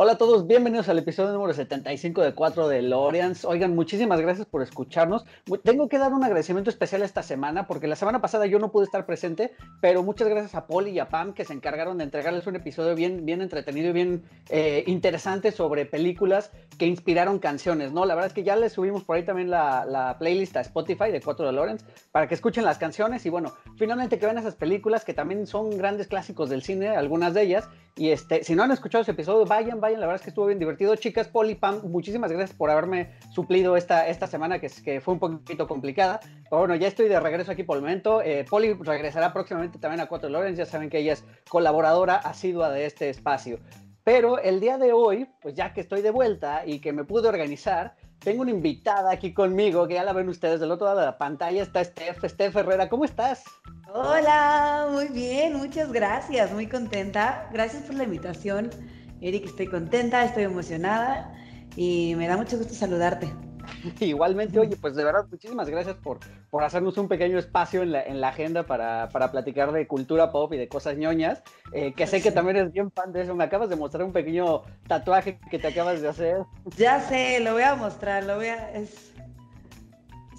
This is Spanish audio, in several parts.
Hola a todos, bienvenidos al episodio número 75 de 4 de Loreans. Oigan, muchísimas gracias por escucharnos. Tengo que dar un agradecimiento especial esta semana porque la semana pasada yo no pude estar presente, pero muchas gracias a Poli y a Pam que se encargaron de entregarles un episodio bien, bien entretenido y bien eh, interesante sobre películas que inspiraron canciones, ¿no? La verdad es que ya les subimos por ahí también la, playlist a Spotify de 4 de Loreans para que escuchen las canciones y bueno, finalmente que vean esas películas que también son grandes clásicos del cine, algunas de ellas. Y este, si no han escuchado ese episodio, vayan, vayan la verdad es que estuvo bien divertido. Chicas, Poli, Pam, muchísimas gracias por haberme suplido esta, esta semana que, que fue un poquito complicada. Pero bueno, ya estoy de regreso aquí por el momento. Eh, Poli regresará próximamente también a Cuatro Lorenz, ya saben que ella es colaboradora asidua de este espacio. Pero el día de hoy, pues ya que estoy de vuelta y que me pude organizar, tengo una invitada aquí conmigo, que ya la ven ustedes del otro lado de la pantalla, está Steph, Steph Herrera, ¿cómo estás? Hola, muy bien, muchas gracias, muy contenta. Gracias por la invitación. Eric, estoy contenta, estoy emocionada y me da mucho gusto saludarte. Igualmente, oye, pues de verdad, muchísimas gracias por, por hacernos un pequeño espacio en la, en la agenda para, para, platicar de cultura pop y de cosas ñoñas, eh, que sé que también eres bien fan de eso. Me acabas de mostrar un pequeño tatuaje que te acabas de hacer. Ya sé, lo voy a mostrar, lo voy a... Es...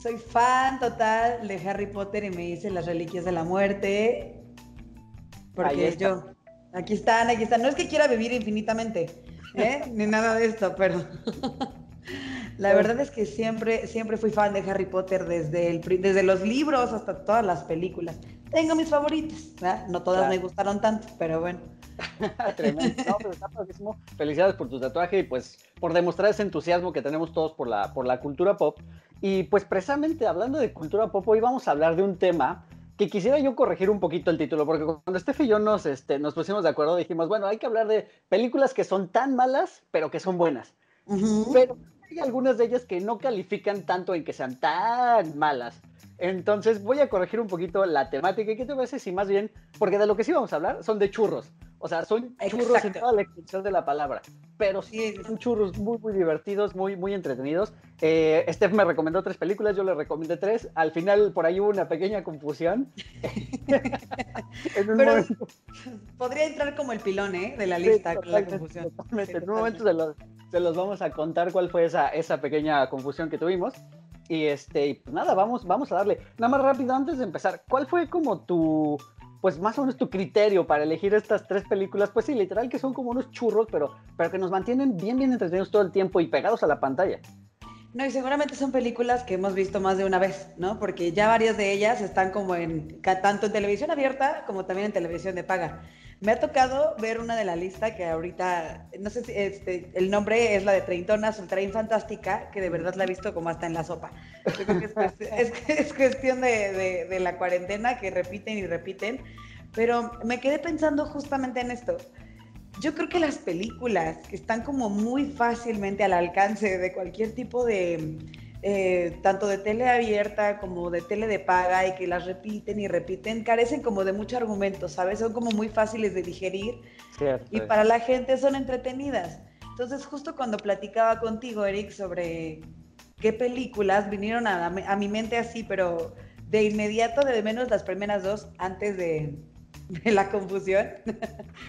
Soy fan total de Harry Potter y me hice las reliquias de la muerte, porque yo Aquí están, aquí están. No es que quiera vivir infinitamente, ¿eh? ni nada de esto, pero la verdad es que siempre, siempre fui fan de Harry Potter desde, el, desde los libros hasta todas las películas. Tengo mis favoritas, no todas me gustaron tanto, pero bueno. Tremendo. Felicidades por tu tatuaje y pues por demostrar ese entusiasmo que tenemos todos por la, por la cultura pop. Y pues precisamente hablando de cultura pop, hoy vamos a hablar de un tema que quisiera yo corregir un poquito el título, porque cuando Steph y yo nos, este, nos pusimos de acuerdo, dijimos, bueno, hay que hablar de películas que son tan malas, pero que son buenas. Pero hay algunas de ellas que no califican tanto en que sean tan malas. Entonces voy a corregir un poquito la temática. ¿Y qué te parece si más bien, porque de lo que sí vamos a hablar son de churros? O sea, son churros en toda la extensión de la palabra. Pero sí, son churros muy, muy divertidos, muy, muy entretenidos. Eh, Steph me recomendó tres películas, yo le recomendé tres. Al final, por ahí hubo una pequeña confusión. en un Pero podría entrar como el pilón, ¿eh? De la lista, la confusión. en un momento se los, se los, vamos a contar cuál fue esa, esa pequeña confusión que tuvimos. Y este, pues nada, vamos, vamos a darle. Nada más rápido antes de empezar, ¿cuál fue como tu, pues más o menos tu criterio para elegir estas tres películas, pues sí, literal que son como unos churros, pero, pero que nos mantienen bien, bien entretenidos todo el tiempo y pegados a la pantalla. No, y seguramente son películas que hemos visto más de una vez, ¿no? Porque ya varias de ellas están como en, tanto en televisión abierta como también en televisión de paga. Me ha tocado ver una de la lista que ahorita, no sé si este, el nombre es la de Treintonas Ultra Fantástica, que de verdad la he visto como hasta en la sopa. Yo creo que es, es, cuestión de, de la cuarentena que repiten y repiten, pero me quedé pensando justamente en esto. Yo creo que las películas que están como muy fácilmente al alcance de cualquier tipo de, eh, tanto de tele abierta como de tele de paga y que las repiten y repiten, carecen como de mucho argumento, ¿sabes? Son como muy fáciles de digerir y para la gente son entretenidas. Entonces, justo cuando platicaba contigo, Eric, sobre qué películas vinieron a, a mi mente así, pero de inmediato, de menos las primeras dos, antes de, de la confusión.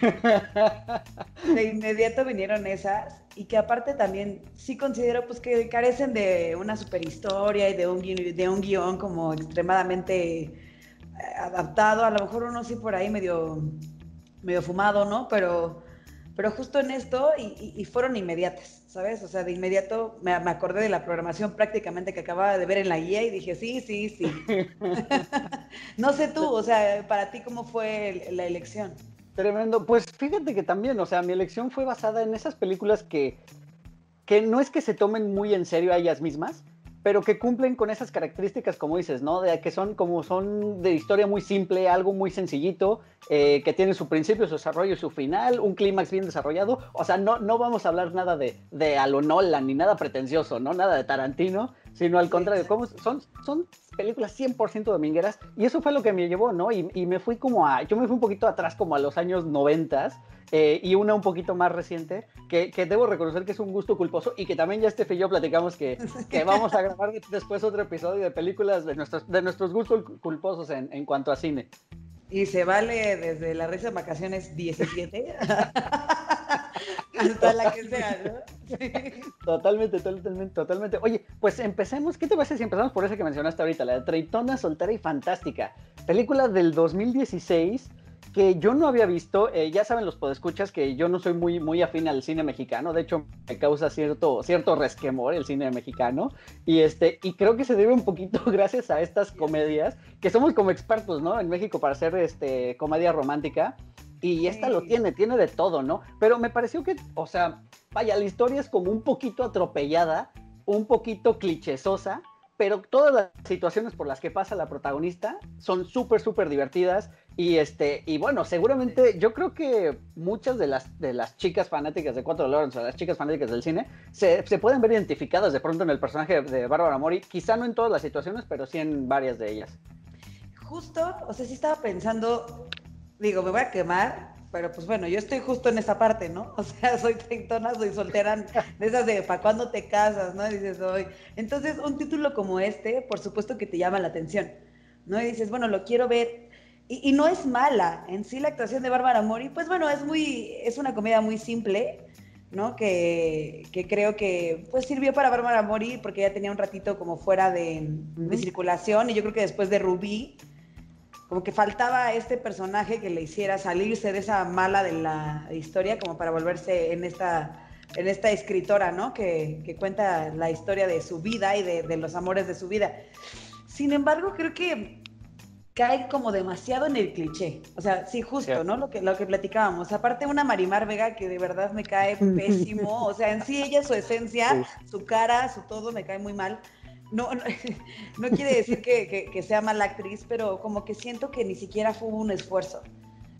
de inmediato vinieron esas y que aparte también sí considero pues que carecen de una super historia y de un, de un guion como extremadamente eh, adaptado. A lo mejor uno sí por ahí medio, medio fumado, ¿no? Pero pero justo en esto y, fueron inmediatas, ¿sabes? O sea, de inmediato me, acordé de la programación prácticamente que acababa de ver en la guía y dije, sí, sí, sí. no sé tú, o sea, para ti, ¿cómo fue la elección? Tremendo. Pues fíjate que también, o sea, mi elección fue basada en esas películas que, que no es que se tomen muy en serio a ellas mismas, pero que cumplen con esas características, como dices, ¿no? De que son como son de historia muy simple, algo muy sencillito, eh, que tiene su principio, su desarrollo su final, un clímax bien desarrollado. O sea, no, no vamos a hablar nada de, de a lo Nolan ni nada pretencioso, ¿no? Nada de Tarantino, sino al contrario, como son, son películas 100% domingueras y eso fue lo que me llevó, ¿no? Y, y, me fui como a, yo me fui un poquito atrás como a los años 90 eh, y una un poquito más reciente, que, que, debo reconocer que es un gusto culposo y que también ya este y yo platicamos que, que vamos a grabar después otro episodio de películas de nuestros, de nuestros gustos culposos en, en cuanto a cine. Y se vale desde la risa de vacaciones 17 hasta la que sea, ¿no? Totalmente, totalmente, totalmente. Oye, pues empecemos. ¿Qué te parece si empezamos por esa que mencionaste ahorita, la de Treitona, Soltera y Fantástica? Película del 2016 que yo no había visto, eh, ya saben los podescuchas que yo no soy muy, muy afín al cine mexicano, de hecho me causa cierto, cierto resquemor el cine mexicano, y, este, y creo que se debe un poquito gracias a estas comedias, que somos como expertos, ¿no? En México para hacer este, comedia romántica, y esta lo tiene, tiene de todo, ¿no? Pero me pareció que, o sea, vaya, la historia es como un poquito atropellada, un poquito clichésosa, pero todas las situaciones por las que pasa la protagonista son súper, súper divertidas. Y este, y bueno, seguramente yo creo que muchas de las, de las chicas fanáticas de Cuatro Lawrence o las chicas fanáticas del cine se, se, pueden ver identificadas de pronto en el personaje de Bárbara Mori, quizá no en todas las situaciones, pero sí en varias de ellas. Justo, o sea, sí estaba pensando, digo, me voy a quemar, pero pues bueno, yo estoy justo en esa parte, ¿no? O sea, soy treintona, soy soltera, de esas de ¿para cuándo te casas? ¿no? Y dices, hoy. Entonces, un título como este, por supuesto que te llama la atención, ¿no? Y dices, bueno, lo quiero ver. Y, y no es mala, en sí la actuación de Bárbara Mori, pues bueno, es muy, es una comedia muy simple, ¿no? Que, que, creo que pues sirvió para Bárbara Mori porque ya tenía un ratito como fuera de, de circulación y yo creo que después de Rubí, como que faltaba este personaje que le hiciera salirse de esa mala de la historia como para volverse en esta, en esta escritora, ¿no? Que, que cuenta la historia de su vida y de, de, los amores de su vida. Sin embargo, creo que cae como demasiado en el cliché. O sea, sí, justo, sí. ¿no? Lo que, lo que platicábamos. Aparte, una Marimar Vega que de verdad me cae pésimo. O sea, en sí ella, su esencia, su cara, su todo, me cae muy mal no, no, no, quiere decir que, que, que, sea mala actriz, pero como que siento que ni siquiera fue un esfuerzo.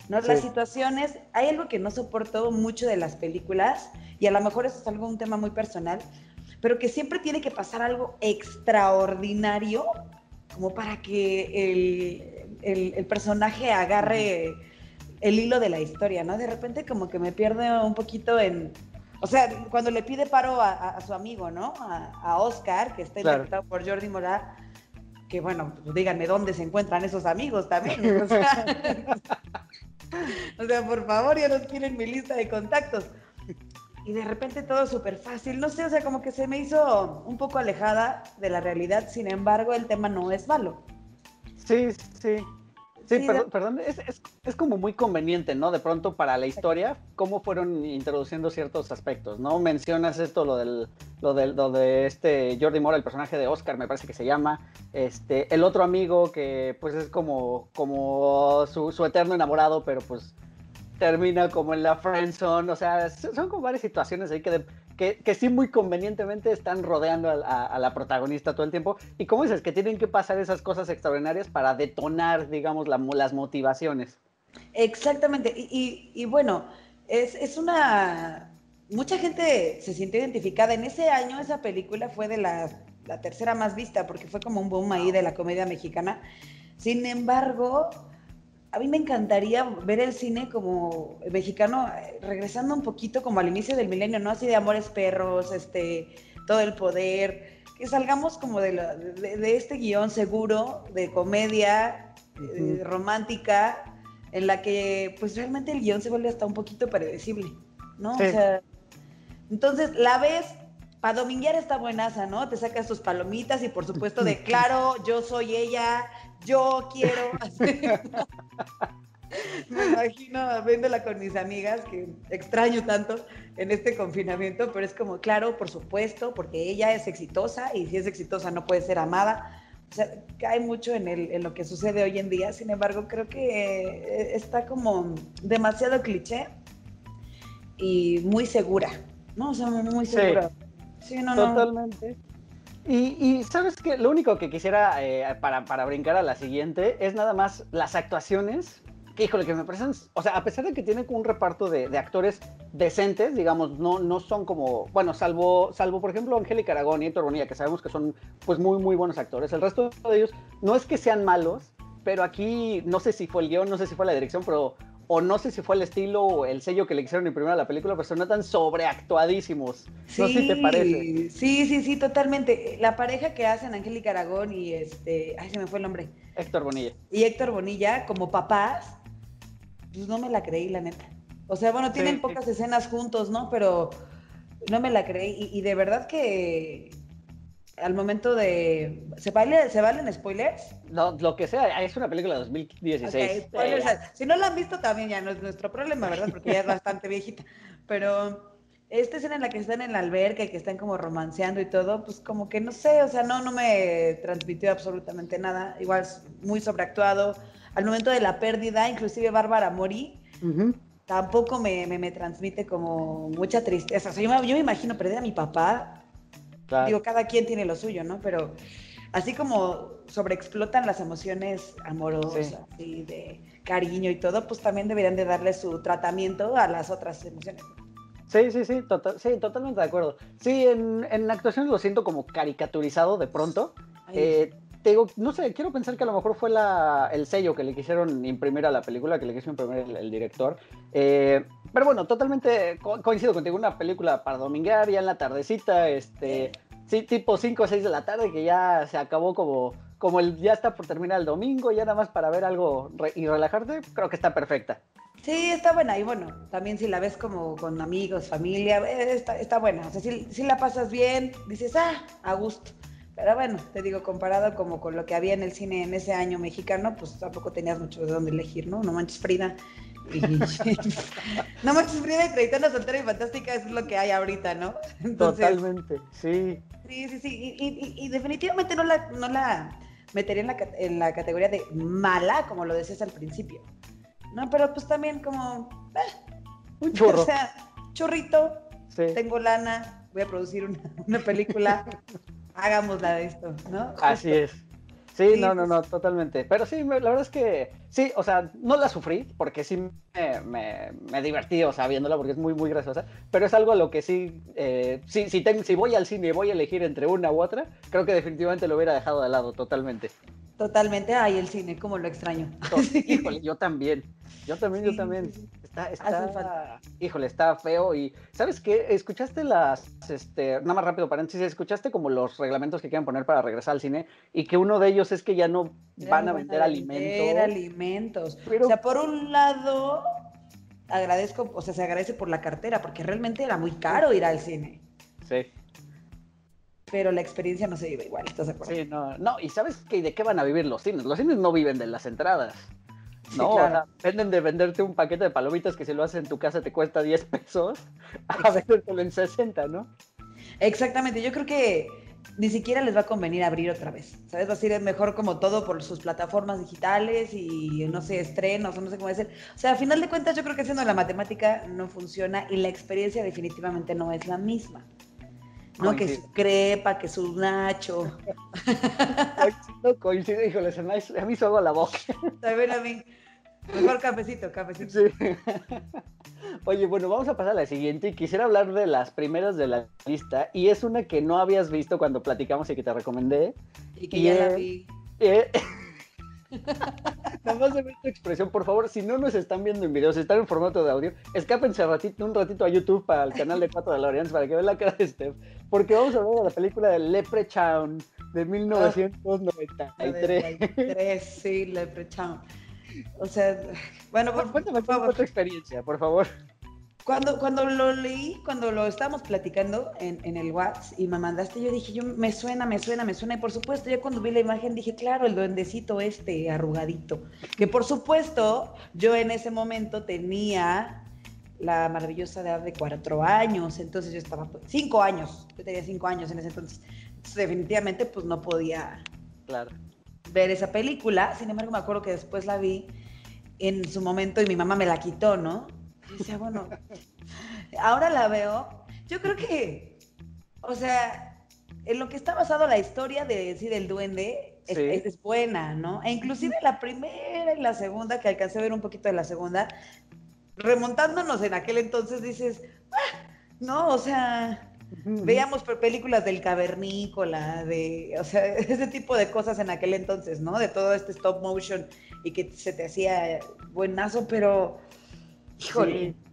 ¿no? Sí. Las situaciones, hay algo que no soporto mucho de las películas, y a lo mejor eso es algo, un tema muy personal, pero que siempre tiene que pasar algo extraordinario como para que el, el, el personaje agarre el hilo de la historia, ¿no? De repente como que me pierde un poquito en, o sea, cuando le pide paro a, a, a su amigo, ¿no? A, a, Oscar, que está interpretado claro. por Jordi Morat, que bueno, pues díganme dónde se encuentran esos amigos también. O sea, o sea, por favor, ya los tienen en mi lista de contactos. Y de repente todo súper fácil, no sé, o sea, como que se me hizo un poco alejada de la realidad, sin embargo, el tema no es malo. Sí, sí. Sí, perdón, perdón es, es, es, como muy conveniente, ¿no? De pronto para la historia, cómo fueron introduciendo ciertos aspectos, ¿no? Mencionas esto, lo del, lo del, lo de este Jordi Mora, el personaje de Oscar, me parece que se llama, este, el otro amigo que pues es como, como su, su eterno enamorado, pero pues termina como en la friendzone, o sea, son como varias situaciones ahí que, de, que, que, sí muy convenientemente están rodeando a, a, a, la protagonista todo el tiempo. Y como dices, que tienen que pasar esas cosas extraordinarias para detonar, digamos, la, las motivaciones. Exactamente. Y, y, y bueno, es, es, una... Mucha gente se sintió identificada. En ese año esa película fue de la, la tercera más vista porque fue como un boom ahí de la comedia mexicana. Sin embargo, a mí me encantaría ver el cine como mexicano regresando un poquito como al inicio del milenio, ¿no? Así de Amores Perros, este, todo el poder, que salgamos como de, la, de, de este guion seguro, de comedia, uh -huh. eh, romántica, en la que pues realmente el guion se vuelve hasta un poquito predecible, ¿no? Sí. O sea, entonces la ves, para dominguear está buenaza, ¿no? Te sacas tus palomitas y por supuesto de claro, yo soy ella, yo quiero hacer... Me imagino viéndola con mis amigas, que extraño tanto en este confinamiento, pero es como, claro, por supuesto, porque ella es exitosa y si es exitosa no puede ser amada. O sea, cae mucho en, el, en lo que sucede hoy en día, sin embargo, creo que está como demasiado cliché y muy segura, ¿no? O sea, muy segura. Sí, sí no, Totalmente. No. Y, sabes que lo único que quisiera eh, para, para, brincar a la siguiente es nada más las actuaciones que híjole, que me parecen, o sea, a pesar de que tienen un reparto de, de, actores decentes, digamos, no, no son como, bueno, salvo, salvo por ejemplo Angélica Aragón y Héctor Bonilla, que sabemos que son pues muy, muy buenos actores, el resto de ellos no es que sean malos, pero aquí no sé si fue el guion, no sé si fue la dirección, pero o no sé si fue el estilo o el sello que le hicieron imprimir a la película, pero se notan sobreactuadísimos. Sí, no sé si te parece. Sí, sí, sí, totalmente. La pareja que hacen Angélica Aragón y este, ay, se me fue el nombre. Héctor Bonilla. Y Héctor Bonilla, como papás, pues no me la creí, la neta. O sea, bueno, tienen pocas escenas juntos, ¿no? Pero no me la creí. Y, de verdad que al momento de. ¿Se, vale, ¿Se valen spoilers? No, lo que sea, es una película de 2016. spoilers, si no la han visto también ya no es nuestro problema, ¿verdad? Porque ya es bastante viejita. Pero esta escena en la que están en la alberca y que están como romanceando y todo, pues como que no sé, o sea, no, no me transmitió absolutamente nada. Igual muy sobreactuado al momento de la pérdida, inclusive Bárbara Mori, tampoco me, me, transmite como mucha tristeza. O sea, yo, me, yo, me, imagino perder a mi papá. Digo, cada quien tiene lo suyo, ¿no? Pero así como sobreexplotan las emociones amorosas y de cariño y todo, pues también deberían de darle su tratamiento a las otras emociones. Sí, sí, sí, tota-, sí, totalmente de acuerdo. Sí, en, en actuaciones lo siento como caricaturizado de pronto. Eh, te digo, no sé, quiero pensar que a lo mejor fue la, el sello que le quisieron imprimir a la película, que le quiso imprimir el, director. Eh, pero bueno, totalmente coincido contigo, una película para dominguear ya en la tardecita, este, tipo 5 o 6 de la tarde, que ya se acabó como, como el, ya está por terminar el domingo, ya nada más para ver algo y relajarte, creo que está perfecta. Sí, está buena. Y bueno, también si la ves como con amigos, familia, eh, está, está buena. O sea, si, si la pasas bien, dices, ah, a gusto. Pero bueno, te digo, comparado como con lo que había en el cine en ese año mexicano, pues tampoco tenías mucho de dónde elegir, ¿no? No manches Frida. no manches Frida y Traitana Soltera y Fantástica es lo que hay ahorita, ¿no? Totalmente, sí. Sí, sí, sí. Y, definitivamente no la, no la metería en la, en la categoría de mala, como lo decías al principio. No, pero pues también como... Eh, Un chorro. O sea, chorrito, tengo lana, voy a producir una, una película hagámosla de esto, ¿no? Así es. Sí, no, no, no, totalmente. Pero sí, la verdad es que sí, o sea, no la sufrí porque sí me, me, divertí, o sea, viéndola porque es muy, muy graciosa. Pero es algo a lo que sí, eh, sí si, tengo, si voy al cine y voy a elegir entre una u otra, creo que definitivamente lo hubiera dejado de lado totalmente. Totalmente, ay, el cine, como lo extraño. Híjole, yo también. Yo también, yo también. Está, está, híjole, está feo. Y, ¿sabes qué? ¿Escuchaste las, este, nada más rápido paréntesis, escuchaste como los reglamentos que quieren poner para regresar al cine? Y que uno de ellos es que ya no van a vender alimentos. Vender alimentos. O sea, por un lado, agradezco, o sea, se agradece por la cartera, porque realmente era muy caro ir al cine. Sí pero la experiencia no se vive igual, ¿estás de acuerdo? Sí, no, no, y ¿sabes qué, de qué van a vivir los cines? Los cines no viven de las entradas. No, venden de venderte un paquete de palomitas que si lo haces en tu casa te cuesta 10 pesos a vendértelo en 60, ¿no? Exactamente, yo creo que ni siquiera les va a convenir abrir otra vez, ¿sabes? Va a ser mejor como todo por sus plataformas digitales y, no sé, estrenos o no sé cómo decir. O sea, a final de cuentas yo creo que haciendo la matemática no funciona y la experiencia definitivamente no es la misma. ¿no? Que su crepa, que su nacho. no coincido, híjole, se me, a mí hizo la boca. También a mí. Mejor cafecito, cafecito. Sí. Oye, bueno, vamos a pasar a la siguiente y quisiera hablar de las primeras de la lista y es una que no habías visto cuando platicamos y que te recomendé. Y que ya la vi. Eh, Nada más de ver tu expresión, por favor, si no nos están viendo en video, si están en formato de audio, escápense ratito, un ratito a YouTube para el canal de 4 de la para que vean la cara de Steph, porque vamos a ver la película de Leprechaun de 1993. sí, Leprechaun. O sea, bueno, por, cuéntame por favor tu experiencia, por favor. Cuando, cuando lo leí, cuando lo estábamos platicando en, en, el WhatsApp y me mandaste, yo dije, yo me suena, me suena, me suena. Y por supuesto, ya cuando vi la imagen dije, claro, el duendecito este arrugadito. Que por supuesto, yo en ese momento tenía la maravillosa edad de cuatro años. Entonces yo estaba, pues, cinco años. Yo tenía cinco años en ese entonces. entonces definitivamente, pues no podía claro. Ver esa película. Sin embargo, me acuerdo que después la vi en su momento y mi mamá me la quitó, ¿no? decía, bueno, ahora la veo. Yo creo que, o sea, en lo que está basado la historia de decir el duende, es, buena, ¿no? E inclusive la primera y la segunda, que alcancé a ver un poquito de la segunda, remontándonos en aquel entonces dices, ah, no, o sea, veíamos películas del cavernícola, de, o sea, ese tipo de cosas en aquel entonces, ¿no? De todo este stop motion y que se te hacía buenazo, pero, híjole.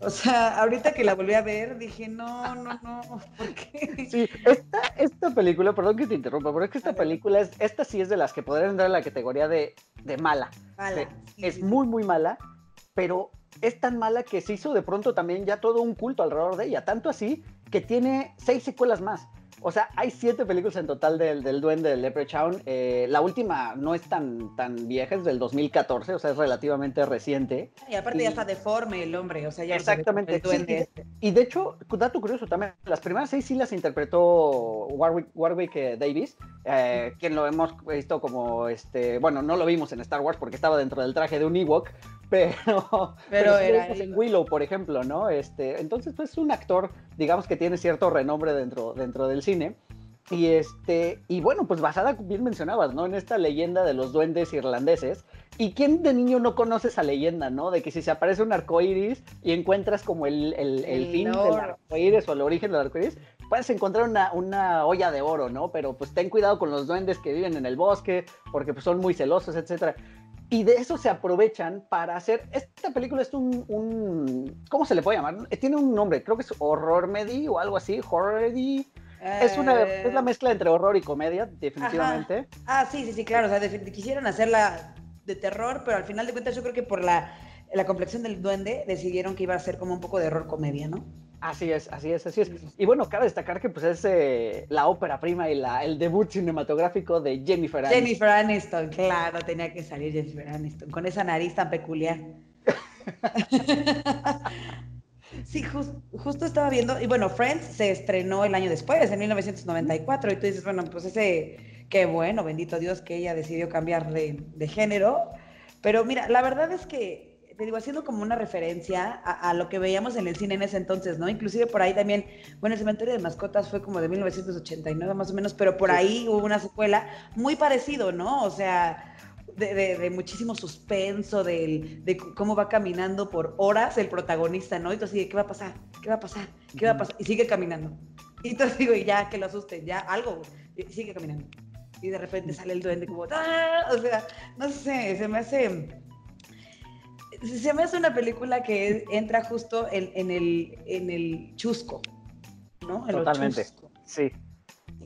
O sea, ahorita que la volví a ver, dije, no, no, no, ¿por qué? Sí, esta, esta película, perdón que te interrumpa, pero es que esta película, es, esta sí es de las que podrían entrar en la categoría de, de mala. Mala. es muy, muy mala, pero es tan mala que se hizo de pronto también ya todo un culto alrededor de ella, tanto así que tiene seis secuelas más. O sea, hay siete películas en total del, del Duende del Leprechaun. Eh, la última no es tan, tan vieja, es del 2014, o sea, es relativamente reciente. Y aparte ya está deforme el hombre, o sea, ya Exactamente. El duende. y, de hecho, dato curioso también, las primeras seis sí las interpretó Warwick, Warwick eh, Davis, eh, quien lo hemos visto como, este, bueno, no lo vimos en Star Wars porque estaba dentro del traje de un Ewok, pero, pero, era en Willow, por ejemplo, ¿no? Este, entonces, pues es un actor, digamos que tiene cierto renombre dentro, dentro del cine. Y este, y bueno, pues basada, bien mencionabas, ¿no? En esta leyenda de los duendes irlandeses. ¿Y quién de niño no conoce esa leyenda, ¿no? De que si se aparece un arco iris y encuentras como el, el, el, fin del arco iris o el origen del arco iris, puedes encontrar una, una, olla de oro, ¿no? Pero pues ten cuidado con los duendes que viven en el bosque, porque pues son muy celosos, etcétera. Y de eso se aprovechan para hacer. Esta película es un, un, ¿Cómo se le puede llamar? Tiene un nombre, creo que es Horror Medi o algo así. Horror Es, una, es la eh. mezcla entre horror y comedia, definitivamente. Ah, sí, sí, sí, claro. O sea, quisieron hacerla de terror, pero al final de cuentas yo creo que por la, la complexión del duende decidieron que iba a ser como un poco de horror comedia, ¿no? Así es, así es, así es. Y bueno, cabe destacar que pues es eh, la ópera prima y la, el debut cinematográfico de Jennifer Aniston. Jennifer Aniston, claro, tenía que salir Jennifer Aniston, con esa nariz tan peculiar. sí, justo estaba viendo, y bueno, Friends se estrenó el año después, en 1994, y tú dices, bueno, pues ese, qué bueno, bendito Dios que ella decidió cambiar de, de género. Pero mira, la verdad es que te digo, haciendo como una referencia a, lo que veíamos en el cine en ese entonces, ¿no? Inclusive por ahí también, bueno, el cementerio de mascotas fue como de 1989 más o menos, pero por ahí hubo una secuela muy parecido, ¿no? O sea, de, muchísimo suspenso, de, de, cómo va caminando por horas el protagonista, ¿no? Y tú así, ¿qué va a pasar? ¿Qué va a pasar? ¿Qué va a pasar? Y sigue caminando. Y tú digo, y ya, que lo asusten, ya, algo, y sigue caminando. Y de repente sale el duende como, ¡ah! O sea, no sé, se me hace se me hace una película que entra justo en, el, en el chusco, ¿no? Totalmente, sí.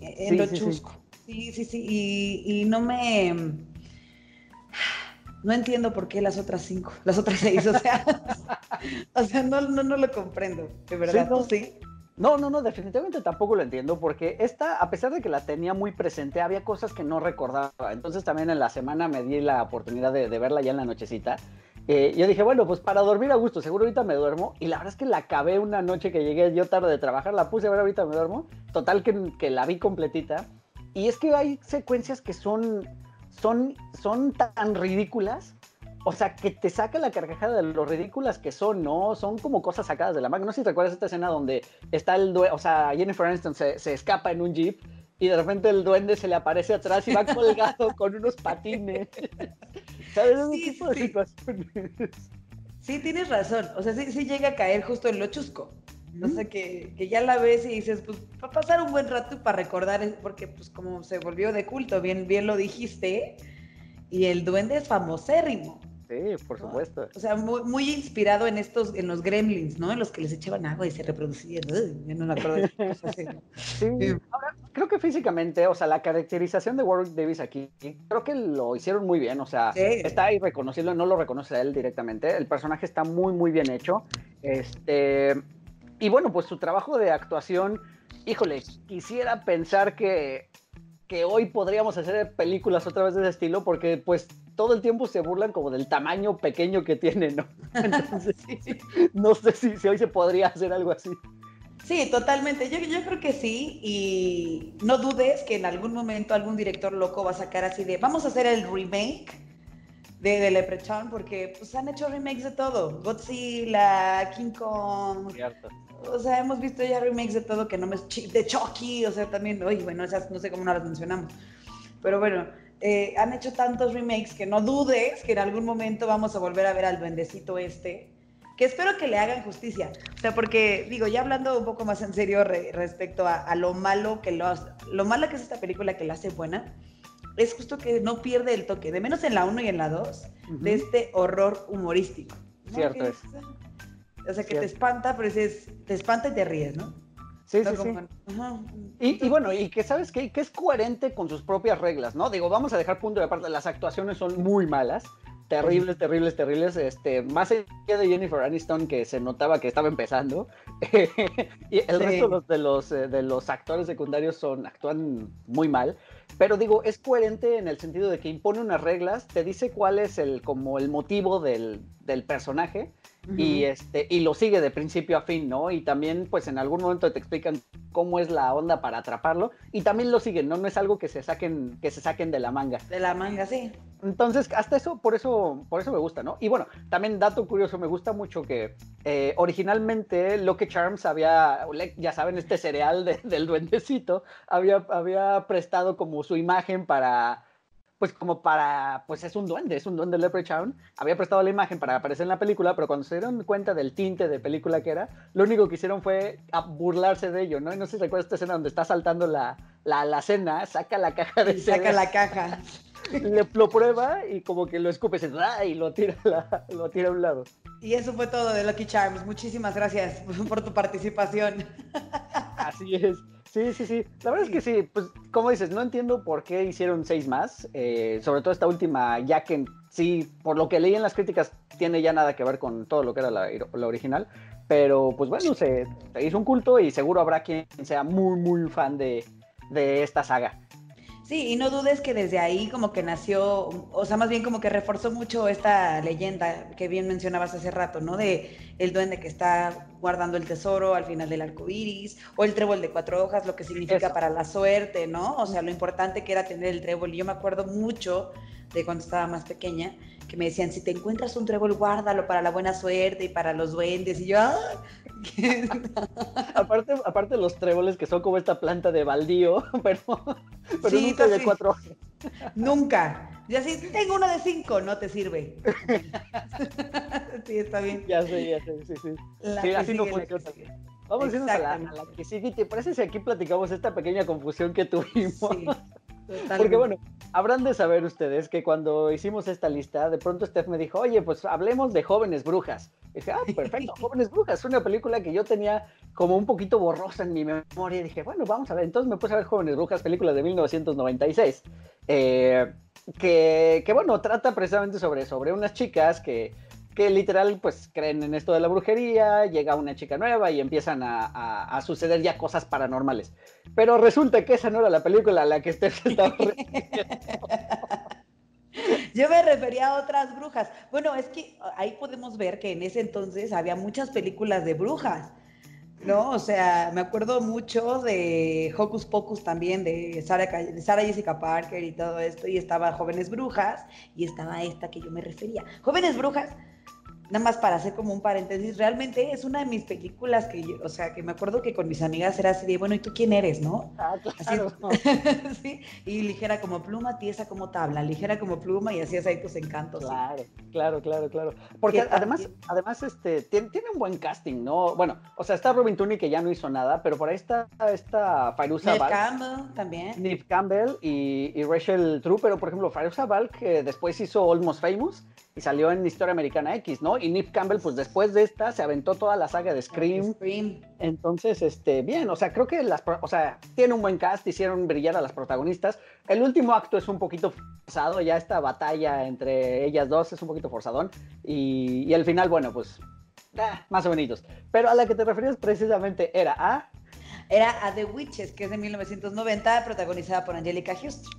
En lo chusco. Sí, sí, sí, y, no me... No entiendo por qué las otras cinco, las otras seis, o sea, o sea no, no, no, lo comprendo, de verdad, no, sí? No, no, no, definitivamente tampoco lo entiendo, porque esta, a pesar de que la tenía muy presente, había cosas que no recordaba. Entonces también en la semana me di la oportunidad de, de verla ya en la nochecita. Eh, yo dije, bueno, pues para dormir a gusto, seguro ahorita me duermo. Y la verdad es que la acabé una noche que llegué yo tarde de trabajar, la puse a ver ahorita me duermo. Total que, que la vi completita. Y es que hay secuencias que son, son, son tan ridículas. O sea, que te saca la carcajada de lo ridículas que son, ¿no? Son como cosas sacadas de la mano. No sé si te acuerdas esta escena donde está el duende, o sea, Jennifer Aniston se, se escapa en un jeep y de repente el duende se le aparece atrás y va colgado con unos patines. ¿Sabes? Sí, sí. sí, tienes razón. O sea, sí, sí, llega a caer justo en lo chusco. O sea, que, que, ya la ves y dices, pues, para pasar un buen rato para recordar, porque pues como se volvió de culto, bien, bien lo dijiste, y el duende es famosérrimo. Sí, por supuesto. O sea, muy, muy, inspirado en estos, en los gremlins, ¿no? En los que les echaban agua y se reproducían. Yo no me acuerdo de cosas Sí. Ahora, creo que físicamente, o sea, la caracterización de Warwick Davis aquí, creo que lo hicieron muy bien. O sea, está ahí reconocible, no lo reconoce a él directamente. El personaje está muy, muy bien hecho. Este. Y bueno, pues su trabajo de actuación, híjole, quisiera pensar que que hoy podríamos hacer películas otra vez de ese estilo, porque pues todo el tiempo se burlan como del tamaño pequeño que tiene, ¿no? Entonces, no sé si, si, hoy se podría hacer algo así. Sí, totalmente. Yo, yo creo que sí. Y no dudes que en algún momento algún director loco va a sacar así de, vamos a hacer el remake de, de Leprechaun, porque pues han hecho remakes de todo. Godzilla, King Kong. O sea, hemos visto ya remakes de todo que no me... De Chucky, o sea, también, oye, bueno, esas no sé cómo no las mencionamos. Pero bueno, eh, han hecho tantos remakes que no dudes que en algún momento vamos a volver a ver al duendecito este, que espero que le hagan justicia. O sea, porque digo, ya hablando un poco más en serio respecto a, lo malo que lo, lo malo que es esta película que la hace buena, es justo que no pierde el toque, de menos en la 1 y en la 2, de este horror humorístico. Cierto es. O sea, que te espanta, pero es, te espanta y te ríes, ¿no? Sí, sí, sí. Y, bueno, y que sabes qué? que es coherente con sus propias reglas, ¿no? Digo, vamos a dejar punto de aparte, las actuaciones son muy malas, terribles, terribles, terribles, este, más allá de Jennifer Aniston que se notaba que estaba empezando, y el resto de los, eh, de los actores secundarios son, actúan muy mal, pero digo, es coherente en el sentido de que impone unas reglas, te dice cuál es el, como el motivo del, del personaje, y, este, y lo sigue de principio a fin, ¿no? Y también, pues en algún momento te explican cómo es la onda para atraparlo y también lo siguen, ¿no? No es algo que se saquen, que se saquen de la manga. De la manga, sí. Entonces, hasta eso, por eso, por eso me gusta, ¿no? Y bueno, también dato curioso, me gusta mucho que eh, originalmente Lucky Charms había, ya saben, este cereal del duendecito, había, había prestado como su imagen para pues como para, pues es un duende, es un duende Leprechaun, había prestado la imagen para aparecer en la película, pero cuando se dieron cuenta del tinte de película que era, lo único que hicieron fue burlarse de ello, ¿no? Y no sé si recuerdas esta escena donde está saltando la, la, la cena, saca la caja de Saca la caja. Le, lo prueba y como que lo escupe y lo tira, lo tira a un lado. Y eso fue todo de Lucky Charms. Muchísimas gracias por tu participación. Así es. Sí, sí, sí. La verdad es que sí, pues como dices, no entiendo por qué hicieron seis más, eh, sobre todo esta última, ya que sí, por lo que leí en las críticas, tiene ya nada que ver con todo lo que era la, original, pero pues bueno, se, hizo un culto y seguro habrá quien sea muy, muy fan de, de esta saga. Sí, y no dudes que desde ahí como que nació, o sea, más bien como que reforzó mucho esta leyenda que bien mencionabas hace rato, ¿no? De el duende que está guardando el tesoro al final del arco iris, o el trébol de cuatro hojas, lo que significa para la suerte, ¿no? O sea, lo importante que era tener el trébol. Y yo me acuerdo mucho de cuando estaba más pequeña, que me decían, si te encuentras un trébol, guárdalo para la buena suerte y para los duendes. Y yo, ¡ah! aparte, aparte los tréboles que son como esta planta de baldío, pero, pero nunca de cuatro Nunca. Y así, tengo una de cinco, no te sirve. sí, está bien. Ya sé, ya sé, sí, sí. sí así no funciona. Vamos a la, a la que sigue. ¿Te parece si aquí platicamos esta pequeña confusión que tuvimos? Sí. Porque bueno, habrán de saber ustedes que cuando hicimos esta lista, de pronto Steph me dijo, oye, pues hablemos de Jóvenes Brujas. Y dije, ah, perfecto, Jóvenes Brujas, es una película que yo tenía como un poquito borrosa en mi memoria. Y dije, bueno, vamos a ver. Entonces me puse a ver Jóvenes Brujas, película de 1996. Eh, que, que, bueno, trata precisamente sobre, sobre unas chicas que que literal pues creen en esto de la brujería, llega una chica nueva y empiezan a, suceder ya cosas paranormales. Pero resulta que esa no era la película a la que usted estaba Yo me refería a otras brujas. Bueno, es que ahí podemos ver que en ese entonces había muchas películas de brujas, ¿no? O sea, me acuerdo mucho de Hocus Pocus también, de Sarah, de Sarah Jessica Parker y todo esto, y estaba Jóvenes Brujas, y estaba esta que yo me refería. Jóvenes Brujas nada más para hacer como un paréntesis, realmente es una de mis películas que yo, o sea, que me acuerdo que con mis amigas era así de, bueno, ¿y tú quién eres, no? Ah, claro. sí, y ligera como pluma, tiesa como tabla, ligera como pluma y hacías ahí tus encantos. Claro, claro, claro, claro. Porque además, además, este, tiene, un buen casting, ¿no? Bueno, o sea, está Robin Tooney que ya no hizo nada, pero por ahí está esta Fairuza Balk. Campbell también. Neve Campbell y, Rachel True, pero por ejemplo, Fairuza Balk, que después hizo Almost Famous y salió en Historia Americana X, ¿no? Y Nip Campbell, pues después de esta se aventó toda la saga de Scream. Entonces, este, bien, o sea, creo que las, o sea, tiene un buen cast, hicieron brillar a las protagonistas. El último acto es un poquito forzado, ya esta batalla entre ellas dos es un poquito forzadón. Y, y el final, bueno, pues, ah, más o menos. Pero a la que te referías precisamente era a era A The Witches, que es de 1990, protagonizada por Angelica Houston.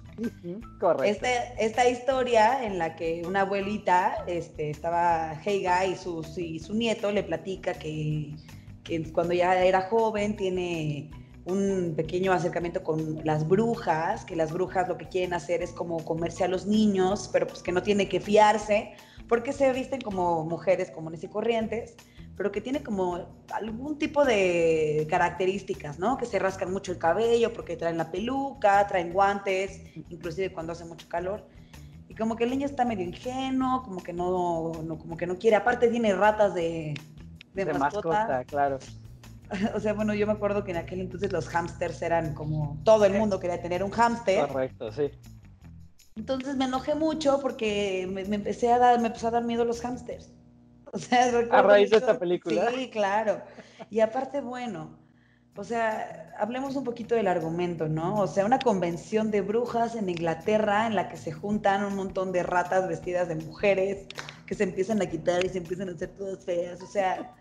correcto. Este, esta historia en la que una abuelita, este, estaba Heiga y su, y su nieto le platica que, que cuando ya era joven tiene un pequeño acercamiento con las brujas, que las brujas lo que quieren hacer es como comerse a los niños, pero pues que no tiene que fiarse, porque se visten como mujeres comunes y corrientes, pero que tiene como algún tipo de características, ¿no? Que se rascan mucho el cabello porque traen la peluca, traen guantes, inclusive cuando hace mucho calor. Y como que el niño está medio ingenuo, como que no, como que no quiere. Aparte tiene ratas de, de, mascota. claro. O sea, bueno, yo me acuerdo que en aquel entonces los hamsters eran como todo el mundo quería tener un hámster. Correcto, sí. Entonces me enojé mucho porque me, empecé a dar, me empezó a dar miedo los hámsters. O sea, a raíz de esta película. Sí, claro. Y aparte, bueno, o sea, hablemos un poquito del argumento, ¿no? O sea, una convención de brujas en Inglaterra en la que se juntan un montón de ratas vestidas de mujeres que se empiezan a quitar y se empiezan a hacer todas feas. O sea,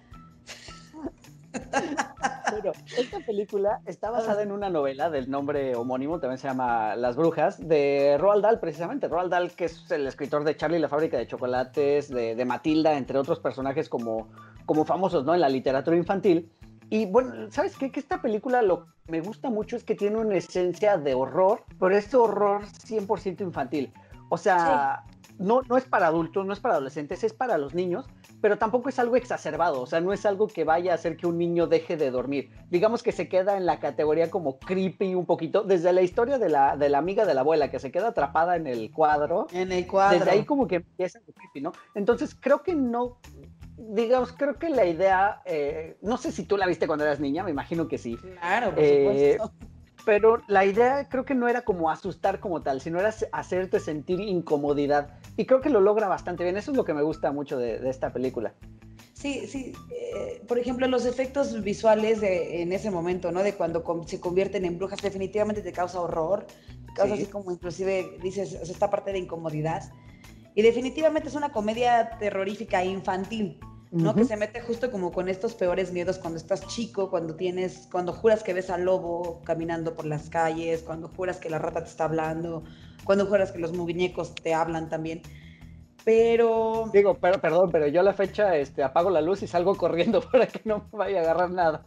pero esta película está basada en una novela del nombre homónimo, también se llama Las Brujas, de Roald Dahl, precisamente. Roald Dahl, que es el escritor de Charlie la fábrica de chocolates, de, Matilda, entre otros personajes como, como famosos ¿no? en la literatura infantil. Y bueno, ¿sabes qué? Que esta película lo que me gusta mucho es que tiene una esencia de horror, pero este horror 100% infantil. O sea, no, no es para adultos, no es para adolescentes, es para los niños pero tampoco es algo exacerbado, o sea, no es algo que vaya a hacer que un niño deje de dormir. Digamos que se queda en la categoría como creepy un poquito, desde la historia de la, de la amiga de la abuela que se queda atrapada en el cuadro. En el cuadro. Desde ahí como que empieza lo creepy, ¿no? Entonces creo que no, digamos, creo que la idea, eh, no sé si tú la viste cuando eras niña, me imagino que sí. Claro, por eh, supuesto pero la idea creo que no era como asustar como tal, sino era hacerte sentir incomodidad. Y creo que lo logra bastante bien. Eso es lo que me gusta mucho de, esta película. Sí, sí. Eh, por ejemplo, los efectos visuales de, en ese momento, ¿no? De cuando se convierten en brujas, definitivamente te causa horror. Te causa así como inclusive, dices, esta parte de incomodidad. Y definitivamente es una comedia terrorífica infantil. ¿No? Que se mete justo como con estos peores miedos cuando estás chico, cuando tienes, cuando juras que ves al lobo caminando por las calles, cuando juras que la rata te está hablando, cuando juras que los muñecos te hablan también. Pero. Digo, pero perdón, pero yo a la fecha este, apago la luz y salgo corriendo para que no me vaya a agarrar nada.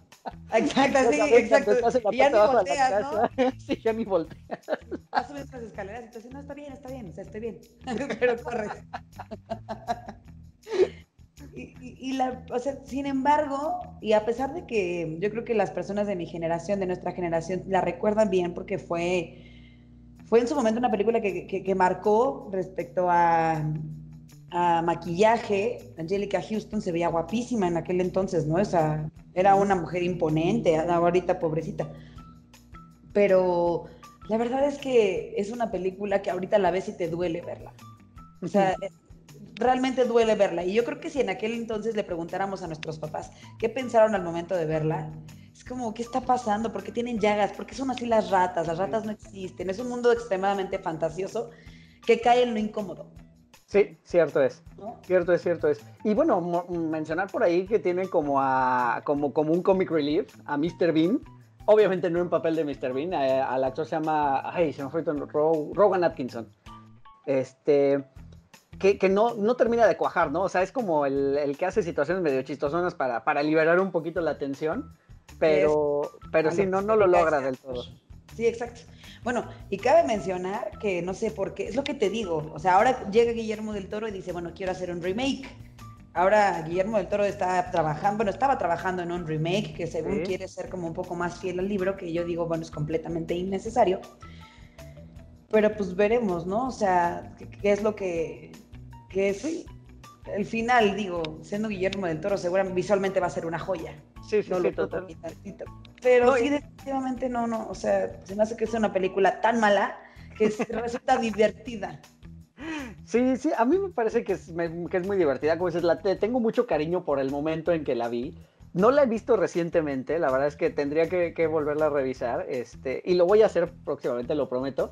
Exacto, sí, exacto. Y ya ni volteas, ¿no? Sí, ya ni volteas. Vas subir las escaleras y te dices, no, está bien, está bien, o sea, estoy bien. pero corres. Y, la, o sea, sin embargo, y a pesar de que yo creo que las personas de mi generación, de nuestra generación, la recuerdan bien porque fue, fue en su momento una película que, que, marcó respecto a, a, maquillaje. Angelica Houston se veía guapísima en aquel entonces, ¿no? Esa, era una mujer imponente, ahorita pobrecita. Pero la verdad es que es una película que ahorita la ves y te duele verla. O sea, realmente duele verla. Y yo creo que si en aquel entonces le preguntáramos a nuestros papás qué pensaron al momento de verla, es como, ¿qué está pasando? ¿Por qué tienen llagas? ¿Por qué son así las ratas? Las ratas no existen. Es un mundo extremadamente fantasioso que cae en lo incómodo. Sí, cierto es. Cierto es, cierto es. Y bueno, mencionar por ahí que tiene como, a, como, como un comic relief a Mr. Bean. Obviamente no en papel de Mr. Bean. Eh, al actor se llama. Ay, se me fue Rogan Atkinson. Este que, no, no, termina de cuajar, ¿no? O sea, es como el, que hace situaciones medio chistosonas para, para liberar un poquito la tensión, pero, pero sí, no, no lo logra del todo. Sí, exacto. Bueno, y cabe mencionar que no sé por qué, es lo que te digo, o sea, ahora llega Guillermo del Toro y dice, bueno, quiero hacer un remake. Ahora Guillermo del Toro está trabajando, bueno, estaba trabajando en un remake que según quiere ser como un poco más fiel al libro, que yo digo, bueno, es completamente innecesario. Pero pues veremos, ¿no? O sea, qué es lo que que sí, el final, digo, siendo Guillermo del Toro, seguramente visualmente va a ser una joya. Sí, sí, sí, total. Pero sí, definitivamente no, no, o sea, se me hace que es una película tan mala que resulta divertida. Sí, sí, a mí me parece que es, que es muy divertida, como dices, la, tengo mucho cariño por el momento en que la vi. No la he visto recientemente, la verdad es que tendría que, que volverla a revisar, este, y lo voy a hacer próximamente, lo prometo.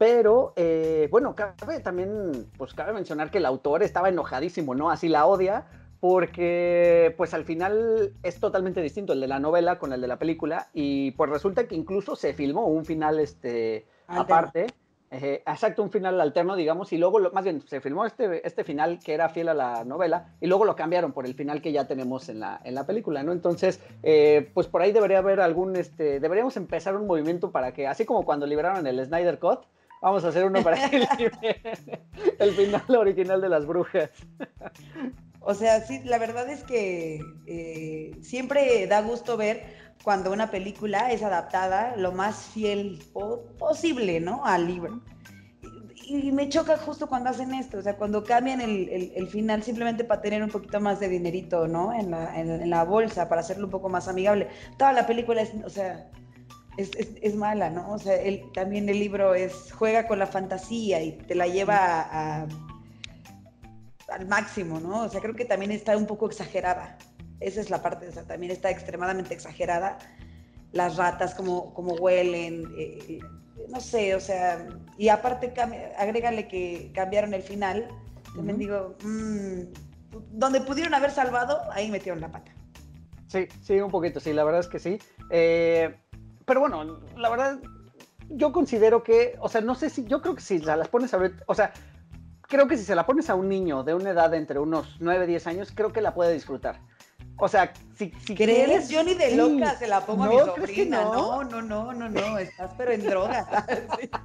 Pero, eh, bueno, cabe también, pues cabe mencionar que el autor estaba enojadísimo, ¿no? Así la odia, porque pues al final es totalmente distinto el de la novela con el de la película, y pues resulta que incluso se filmó un final este, aparte. exacto, un final alterno, digamos, y luego, más bien, se filmó este, este final que era fiel a la novela, y luego lo cambiaron por el final que ya tenemos en la, en la película, ¿no? Entonces, eh, pues por ahí debería haber algún, este, deberíamos empezar un movimiento para que, así como cuando liberaron el Snyder Cut, Vamos a hacer uno para que el final original de las brujas. O sea, sí, la verdad es que eh, siempre da gusto ver cuando una película es adaptada lo más fiel posible, ¿no? Al libro. Y, me choca justo cuando hacen esto, o sea, cuando cambian el, final simplemente para tener un poquito más de dinerito, ¿no? En la, en, la, bolsa, para hacerlo un poco más amigable. Toda la película es, o sea, es, es, mala, ¿no? O sea, también el libro es, juega con la fantasía y te la lleva a al máximo, ¿no? O sea, creo que también está un poco exagerada. Esa es la parte, o sea, también está extremadamente exagerada. Las ratas, como, como huelen, eh, no sé, o sea, y aparte agrégale que cambiaron el final. También digo, mmm, donde pudieron haber salvado, ahí metieron la pata. Sí, sí, un poquito, sí, la verdad es que sí. Eh, pero bueno, la verdad, yo considero que, o sea, no sé si, yo creo que si las pones a ver, o sea, creo que si se la pones a un niño de una edad entre unos 9, 10 años, creo que la puede disfrutar. O sea, si, si ¿Crees? Yo ni de loca se la pongo a mi sobrina. No? no, no, no, no, estás pero en droga.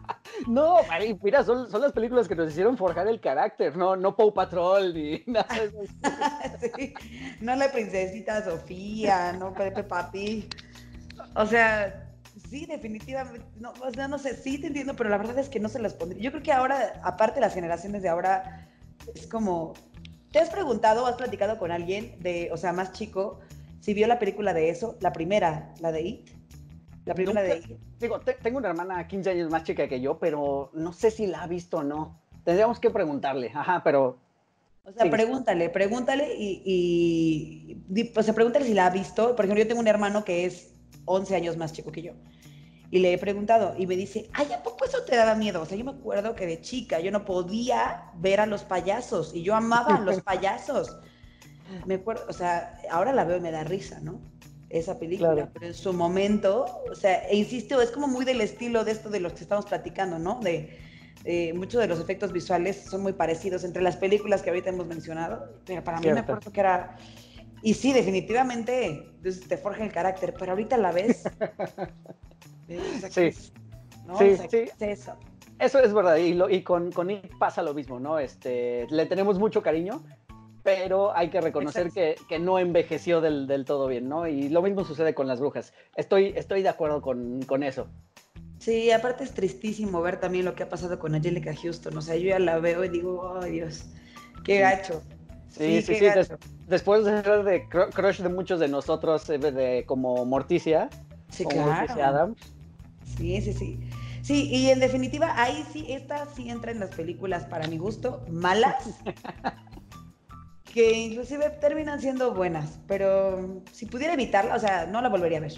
no, mira, son, son, las películas que nos hicieron forjar el carácter, no, no Paw Patrol ni nada de eso. sí. No la princesita Sofía, no Pepe Papi. O sea, Sí, definitivamente. No, o sea, no sé, sí te entiendo, pero la verdad es que no se las pondría. Yo creo que ahora, aparte las generaciones de ahora, es como. ¿Te has preguntado, has platicado con alguien de, o sea, más chico, si vio la película de eso, la primera, la de It? La primera de It. Digo, tengo una hermana 15 años más chica que yo, pero no sé si la ha visto o no. Tendríamos que preguntarle, ajá, pero o sea, pregúntale, pregúntale y, y, o sea, pregúntale si la ha visto. Por ejemplo, yo tengo un hermano que es 11 años más chico que yo. Y le he preguntado y me dice, ay, ¿a poco eso te daba miedo? O sea, yo me acuerdo que de chica yo no podía ver a los payasos y yo amaba a los payasos. Me acuerdo, o sea, ahora la veo y me da risa, ¿no? Esa película, pero en su momento, o sea, e insisto, es como muy del estilo de esto de los que estamos platicando, ¿no? De, muchos de los efectos visuales son muy parecidos entre las películas que ahorita hemos mencionado, pero para mí me acuerdo que era... Y sí, definitivamente te forja el carácter, pero ahorita la ves Sí. Sí, sí. Eso. Eso es verdad, y, y con, con pasa lo mismo, ¿no? Este, le tenemos mucho cariño, pero hay que reconocer que, que, no envejeció del, del, todo bien, ¿no? Y lo mismo sucede con las brujas. Estoy, estoy de acuerdo con, con, eso. Sí, aparte es tristísimo ver también lo que ha pasado con Angelica Houston. O sea, yo ya la veo y digo, ay Dios, qué gacho. Sí, sí, sí. después de ser de crush de muchos de nosotros, de, como Morticia, sí, claro. Morticia Adams, Sí, sí, sí. Sí, y en definitiva, ahí sí, esta sí entra en las películas, para mi gusto, malas, que inclusive terminan siendo buenas, pero si pudiera evitarla, o sea, no la volvería a ver.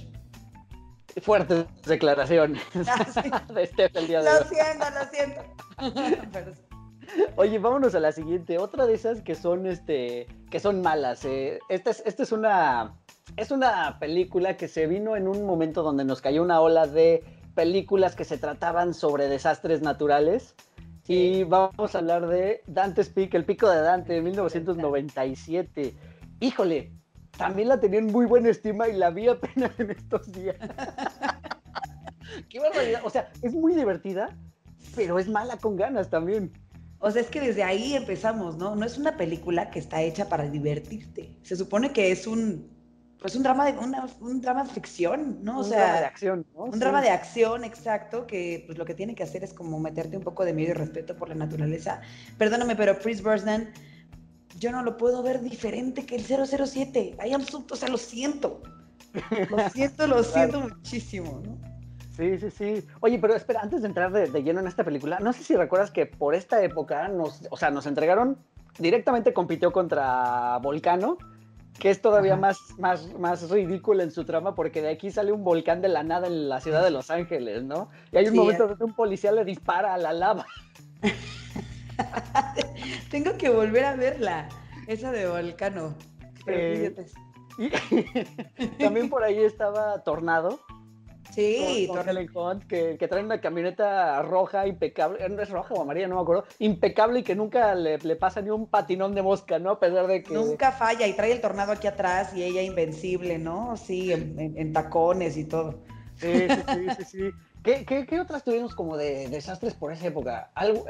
Fuertes declaraciones ah, de este el día de Lo siento, lo siento. Oye, vámonos a la siguiente. Otra de esas que son, este, que son malas. Eh. Esta, es, esta es una, es una película que se vino en un momento donde nos cayó una ola de películas que se trataban sobre desastres naturales. Y vamos a hablar de Dante's Peak, El Pico de Dante, de 1997. Híjole, también la tenía en muy buena estima y la vi apenas en estos días. Qué barbaridad. O sea, es muy divertida, pero es mala con ganas también. O sea, es que desde ahí empezamos, ¿no? No es una película que está hecha para divertirte. Se supone que es un pues un drama de un drama de ficción, ¿no? O un drama de acción, ¿no? Un drama de acción, exacto, que pues lo que tiene que hacer es como meterte un poco de miedo y respeto por la naturaleza. Perdóname, pero Chris Brosnan, yo no lo puedo ver diferente que el 007. I am o sea, lo siento. Lo siento, lo siento muchísimo, ¿no? Sí, sí, sí. Oye, pero espera, antes de entrar de, de, lleno en esta película, no sé si recuerdas que por esta época nos, o sea, nos entregaron, directamente compitió contra Volcano, que es todavía más, más, más ridículo en su trama porque de aquí sale un volcán de la nada en la ciudad de Los Ángeles, ¿no? Y hay un momento eh. donde un policía le dispara a la lava. Tengo que volver a verla, esa de Volcano. Eh, y también por ahí estaba Tornado, Sí, con, que, que trae una camioneta roja impecable, eh, no es roja o amarilla, no me acuerdo, impecable y que nunca le, pasa ni un patinón de mosca, ¿no? A pesar de que... Nunca falla y trae el tornado aquí atrás y ella invencible, ¿no? Sí, en, tacones y todo. Sí, sí, sí, sí. ¿Qué, qué, otras tuvimos como de desastres por esa época? Algo...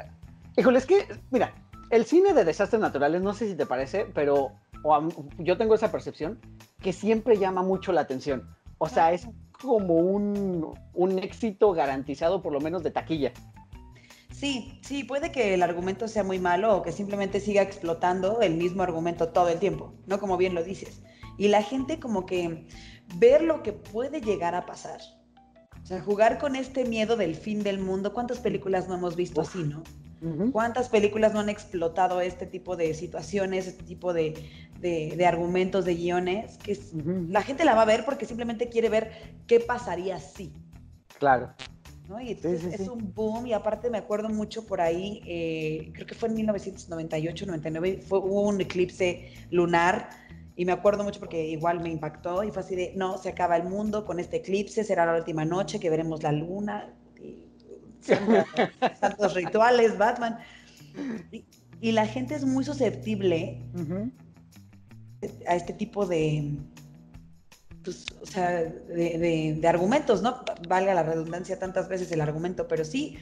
Híjole, es que, mira, el cine de desastres naturales, no sé si te parece, pero o yo tengo esa percepción, que siempre llama mucho la atención. O sea, es como un, un éxito garantizado por lo menos de taquilla. Sí, sí, puede que el argumento sea muy malo o que simplemente siga explotando el mismo argumento todo el tiempo, ¿no? Como bien lo dices. Y la gente como que ver lo que puede llegar a pasar. O sea, jugar con este miedo del fin del mundo. ¿Cuántas películas no hemos visto así, no? ¿Cuántas películas no han explotado este tipo de situaciones, este tipo de, argumentos, de guiones? Que la gente la va a ver porque simplemente quiere ver qué pasaría si. Claro. Y es un boom y aparte me acuerdo mucho por ahí, eh, creo que fue en 1998, 99, fue, hubo un eclipse lunar y me acuerdo mucho porque igual me impactó y fue así de, no, se acaba el mundo con este eclipse, será la última noche que veremos la luna, y, santos rituales, Batman. Y, la gente es muy susceptible a este tipo de, pues, o sea, de, argumentos, ¿no? Valga la redundancia tantas veces el argumento, pero sí,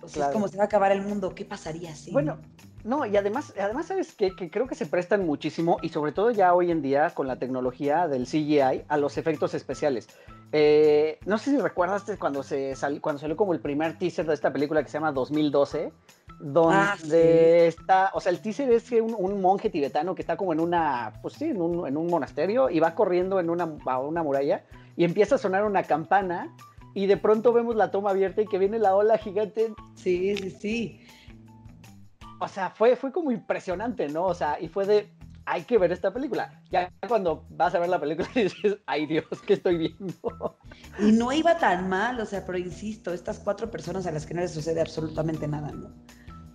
pues es como se va a acabar el mundo, ¿qué pasaría si? Bueno, no, y además, además ¿sabes qué? Que creo que se prestan muchísimo, y sobre todo ya hoy en día con la tecnología del CGI, a los efectos especiales. Eh, no sé si recuerdas cuando, se cuando salió como el primer teaser de esta película que se llama 2012, donde ah, está, o sea, el teaser es que un, monje tibetano que está como en una, pues sí, en un, en un monasterio y va corriendo en una, a una muralla y empieza a sonar una campana y de pronto vemos la toma abierta y que viene la ola gigante. Sí, sí, sí. O sea, fue, fue como impresionante, ¿no? O sea, y fue de, hay que ver esta película. Ya cuando vas a ver la película dices, ay Dios, ¿qué estoy viendo? Y no iba tan mal, o sea, pero insisto, estas cuatro personas a las que no les sucede absolutamente nada, ¿no?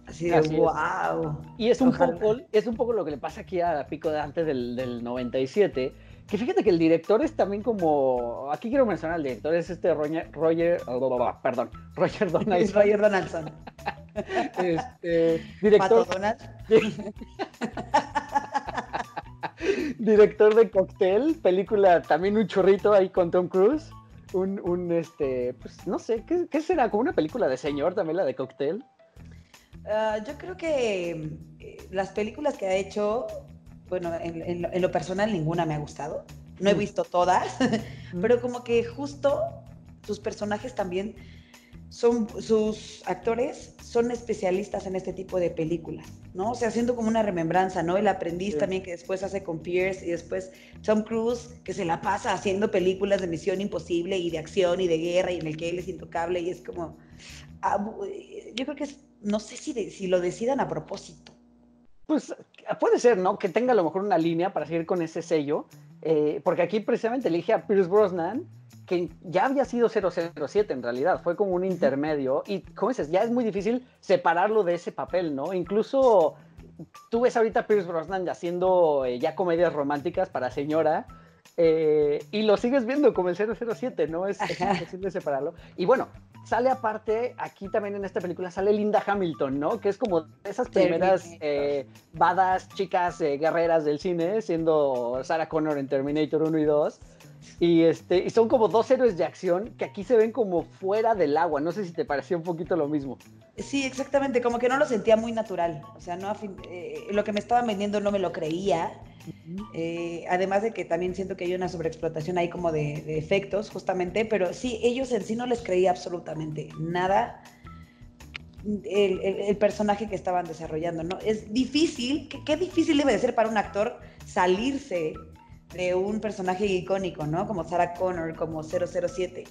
Así de wow. Y es un, poco, es un poco lo que le pasa aquí a Pico de antes del, del 97. Que fíjate que el director es también como. Aquí quiero mencionar al director, es este Roger. Roger perdón, Roger Donaldson. Roger Donaldson. Este, director. Director de Cocktail, película también un chorrito ahí con Tom Cruise. Un, un este, pues no sé, ¿qué, ¿qué, será? ¿Como una película de señor también la de Cocktail? Ah, yo creo que eh, las películas que ha hecho, bueno, en, lo personal ninguna me ha gustado. No he mm. visto todas, mm. pero como que justo sus personajes también son, sus actores son especialistas en este tipo de películas, ¿no? O sea, haciendo como una remembranza, ¿no? El aprendiz también que después hace con Pierce y después Tom Cruise, que se la pasa haciendo películas de misión imposible y de acción y de guerra y en el que él es intocable y es como, yo creo que es no sé si, si lo decidan a propósito. Pues puede ser, ¿no? Que tenga a lo mejor una línea para seguir con ese sello, eh, porque aquí precisamente elige a Pierce Brosnan, que ya había sido 007 en realidad, fue como un intermedio, y como dices, ya es muy difícil separarlo de ese papel, ¿no? Incluso tú ves ahorita a Pierce Brosnan haciendo eh, ya comedias románticas para señora, eh, y lo sigues viendo como el 007, ¿no? Es, es, imposible separarlo. Y bueno, sale aparte, aquí también en esta película sale Linda Hamilton, ¿no? Que es como esas primeras eh, badas chicas eh, guerreras del cine, siendo Sarah Connor en Terminator 1 y 2. Y, este, y son como dos héroes de acción que aquí se ven como fuera del agua. No sé si te pareció un poquito lo mismo. Sí, exactamente. Como que no lo sentía muy natural. O sea, no, lo que me estaban vendiendo no me lo creía. Eh, además de que también siento que hay una sobreexplotación ahí como de, efectos, justamente, pero sí, ellos en sí no les creía absolutamente nada el, personaje que estaban desarrollando, ¿no? Es difícil, ¿qué, difícil debe de ser para un actor salirse de un personaje icónico, ¿no? Como Sarah Connor, como 007.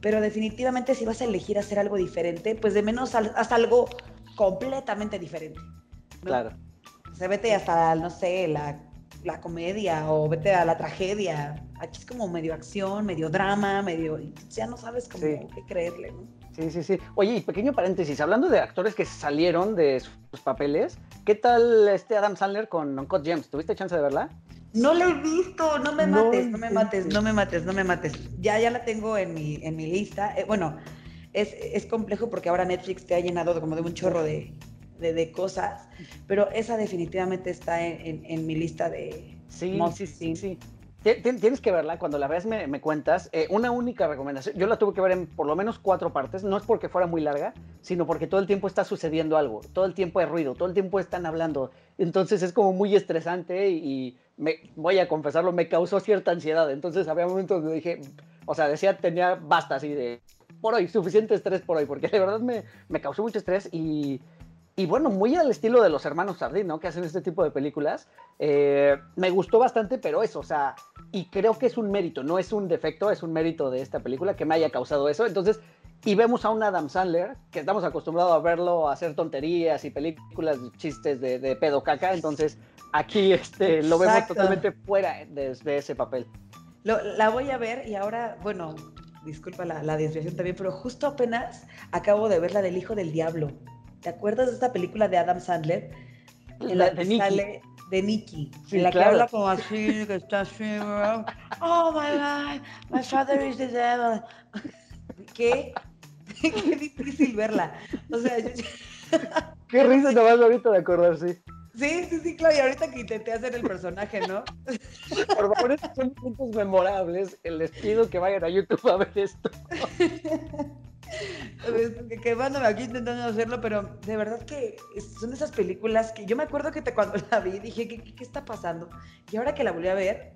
Pero definitivamente si vas a elegir hacer algo diferente, pues de menos haz algo completamente diferente. Claro. O sea, vete hasta, no sé, la la comedia o vete a la tragedia. Aquí es como medio acción, medio drama, medio... Ya no sabes cómo qué creerle, ¿no? Sí, sí, sí. Oye, y pequeño paréntesis, hablando de actores que salieron de sus papeles, ¿qué tal este Adam Sandler con Uncut Gems? ¿Tuviste chance de verla? No la he visto, no me mates, no, me mates, no me mates, no me mates. Ya, ya la tengo en mi, en mi lista. Eh, bueno, es, es, complejo porque ahora Netflix te ha llenado como de un chorro de, de, cosas, pero esa definitivamente está en, mi lista de... Sí, sí, sí, sí. Tienes que verla, cuando la veas me, me cuentas. Eh, una única recomendación, yo la tuve que ver en por lo menos cuatro partes, no es porque fuera muy larga, sino porque todo el tiempo está sucediendo algo, todo el tiempo hay ruido, todo el tiempo están hablando, entonces es como muy estresante y, me, voy a confesarlo, me causó cierta ansiedad, entonces había momentos donde dije, o sea, decía, tenía basta así de, por hoy, suficiente estrés por hoy, porque de verdad me, me causó mucho estrés y y bueno, muy al estilo de los hermanos Sardín, ¿no? Que hacen este tipo de películas. Eh, me gustó bastante, pero eso, o sea, y creo que es un mérito, no es un defecto, es un mérito de esta película que me haya causado eso. Entonces, y vemos a un Adam Sandler, que estamos acostumbrados a verlo a hacer tonterías y películas, chistes de, pedo caca, entonces aquí este, lo vemos totalmente fuera de, ese papel. la voy a ver y ahora, bueno, disculpa la, la desviación también, pero justo apenas acabo de ver la del Hijo del Diablo. ¿Te acuerdas de esta película de Adam Sandler? En la, de sale de Nicky, en la que habla como así, que está así, oh my God, my father is the devil. ¿Qué? Qué difícil verla. O sea, Qué risa te vas ahorita de acordar, sí. Sí, sí, sí, y ahorita que intenté hacer el personaje, ¿no? Por favor, estos son puntos memorables. Les pido que vayan a YouTube a ver esto. que me aquí intentando hacerlo, pero de verdad que son esas películas que yo me acuerdo que te, cuando la vi dije, ¿qué, ¿qué, está pasando? Y ahora que la volví a ver,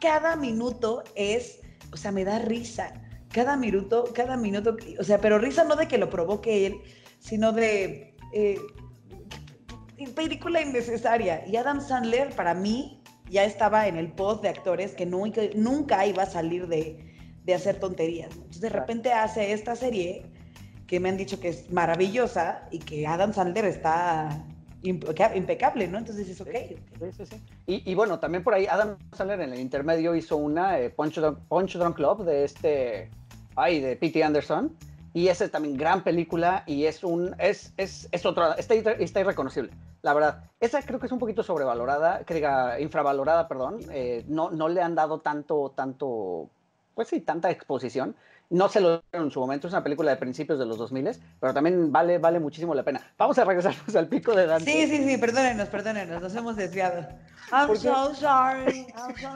cada minuto es, o sea, me da risa. Cada minuto, cada minuto, o sea, pero risa no de que lo provoque él, sino de eh, película innecesaria. Y Adam Sandler, para mí, ya estaba en el post de actores que nunca, nunca iba a salir de, de hacer tonterías. Entonces de repente hace esta serie que me han dicho que es maravillosa y que Adam Sandler está impecable, ¿no? Entonces es ok. Sí, sí, y, y, bueno, también por ahí Adam Sandler en el intermedio hizo una eh, Punch, Drunk, Club de este, ay, de P.T. Anderson. Y esa es también gran película y es un, es, es, es otra, está, está irreconocible, la verdad. Esa creo que es un poquito sobrevalorada, que diga, infravalorada, perdón. Eh, no, no le han dado tanto, tanto pues sí, tanta exposición. No se lo dieron en su momento, es una película de principios de los 2000, pero también vale, vale muchísimo la pena. Vamos a regresarnos al pico de Dante. Sí, sí, sí, perdónenos, perdónenos, nos hemos desviado. I'm so sorry. I'm so...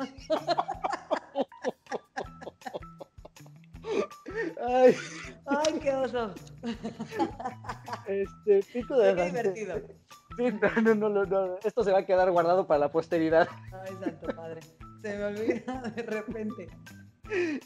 Ay. Ay, qué oso. Este, pico de. Qué divertido. No, no, no, no, esto se va a quedar guardado para la posteridad. Ay, santo padre. Se me olvida de repente.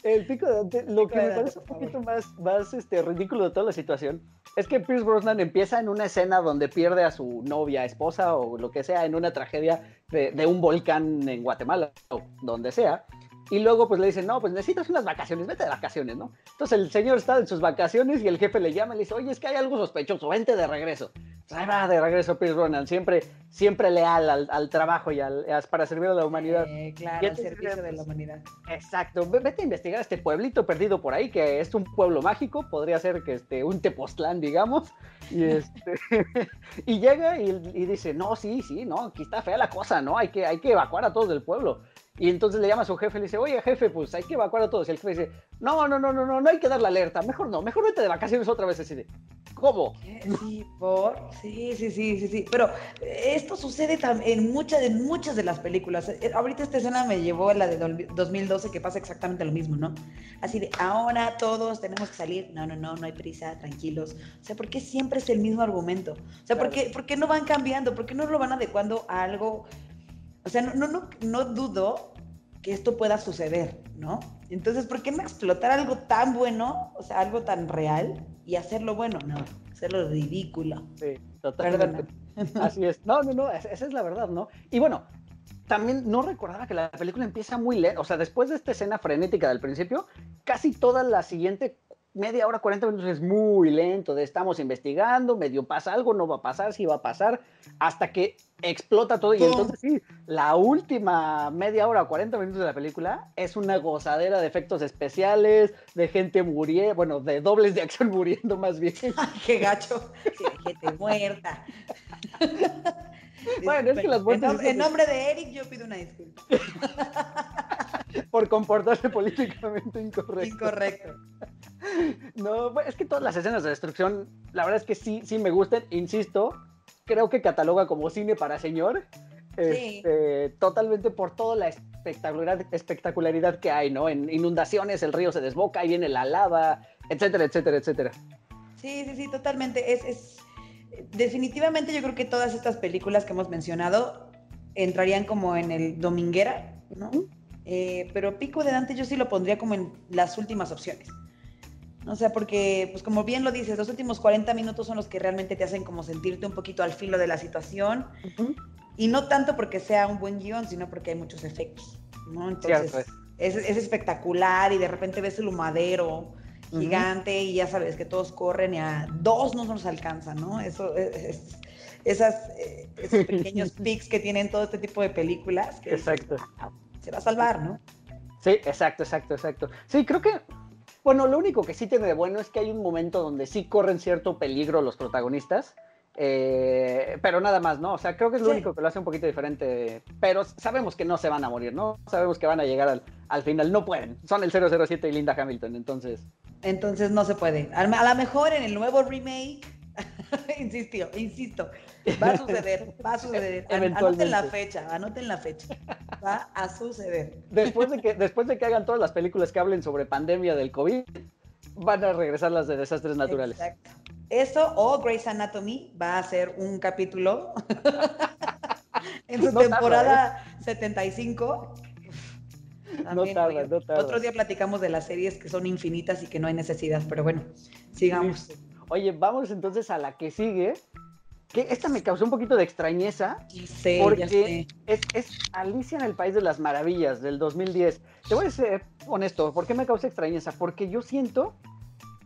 El pico de Dante, lo que me parece un poquito más, más este, ridículo de toda la situación es que Pierce Brosnan empieza en una escena donde pierde a su novia, esposa o lo que sea en una tragedia de, de un volcán en Guatemala o donde sea. Y luego pues le dicen, no, pues necesitas unas vacaciones, vete de vacaciones, ¿no? Entonces el señor está en sus vacaciones y el jefe le llama y le dice, oye, es que hay algo sospechoso, vente de regreso. Ahí va de regreso Pierce Brosnan, siempre, siempre leal al, al trabajo y al, para servir a la humanidad. Eh, claro, al servicio de la humanidad. Exacto, vete a investigar este pueblito perdido por ahí, que es un pueblo mágico, podría ser que este, un Tepoztlán, digamos. Y, este, y llega y, y, dice, no, sí, sí, no, aquí está fea la cosa, ¿no? Hay que, hay que evacuar a todos del pueblo. Y entonces le llama a su jefe y le dice, oye jefe, pues hay que evacuar a todos. Y el jefe dice, no, no, no, no, no, no hay que dar la alerta, mejor no, mejor vete de vacaciones otra vez. Así de, ¿cómo? Sí, por, sí, sí, sí, sí, sí. Pero esto sucede en muchas, en muchas de las películas. Eh, ahorita esta escena me llevó a la de 2012 que pasa exactamente lo mismo, ¿no? Así de, ahora todos tenemos que salir. No, no, no, no hay prisa, tranquilos. O sea, ¿por qué siempre es el mismo argumento? O sea, ¿por, qué, ¿por qué no van cambiando? ¿Por qué no lo van adecuando a algo o sea, no, no, no, dudo que esto pueda suceder, ¿no? Entonces, ¿por qué no explotar algo tan bueno, o sea, algo tan real y hacerlo bueno? No, hacerlo ridículo. Sí, totalmente. Así es. No, no, no, esa es la verdad, ¿no? Y bueno, también no recordaba que la película empieza muy lenta, o sea, después de esta escena frenética del principio, casi toda la siguiente media hora, 40 minutos es muy lento, de estamos investigando, medio pasa algo, no va a pasar, sí va a pasar, hasta que explota todo y entonces sí, la última media hora, 40 minutos de la película es una gozadera de efectos especiales, de gente muriendo, bueno, de dobles de acción muriendo más bien. ¡Qué gacho! gente muerta. Bueno, es que las muertes... En, nombre de Eric yo pido una disculpa. Por comportarse políticamente incorrecto. Incorrecto. No, es que todas las escenas de destrucción, la verdad es que sí, sí me gustan, insisto, creo que cataloga como cine para señor. Este, totalmente por toda la espectacularidad, espectacularidad que hay, ¿no? En inundaciones, el río se desboca, y viene la lava, etcétera, etcétera, etcétera. Sí, sí, sí, totalmente. Es, es, definitivamente yo creo que todas estas películas que hemos mencionado entrarían como en el dominguera, ¿no? Eh, pero Pico de Dante yo sí lo pondría como en las últimas opciones. O sea, porque, pues como bien lo dices, los últimos 40 minutos son los que realmente te hacen como sentirte un poquito al filo de la situación. Y no tanto porque sea un buen guion, sino porque hay muchos efectos, ¿no? Entonces, es. Es, espectacular y de repente ves el humadero gigante y ya sabes que todos corren y a dos no nos alcanza, ¿no? Eso es, esas, eh, esos pequeños pics que tienen todo este tipo de películas. Que exacto. se va a salvar, ¿no? Sí, exacto, exacto, exacto. Sí, creo que bueno, lo único que sí tiene de bueno es que hay un momento donde sí corren cierto peligro los protagonistas, eh, pero nada más, ¿no? O sea, creo que es lo único que lo hace un poquito diferente, pero sabemos que no se van a morir, ¿no? Sabemos que van a llegar al, al final, no pueden, son el 007 y Linda Hamilton, entonces... Entonces no se puede. A lo mejor en el nuevo remake insistió, insisto, va a suceder, va a suceder. Anoten la fecha, anoten la fecha. Va a suceder. Después de que, después de que hagan todas las películas que hablen sobre pandemia del COVID, van a regresar las de desastres naturales. Exacto. Eso o Grey's Anatomy va a ser un capítulo en su temporada 75. No tarda, no tarda. Otro día platicamos de las series que son infinitas y que no hay necesidad, pero bueno, sigamos. Oye, vamos entonces a la que sigue. Que esta me causó un poquito de extrañeza. Sí, porque Es, es, Alicia en el País de las Maravillas del 2010. Te voy a ser honesto, ¿por qué me causa extrañeza? Porque yo siento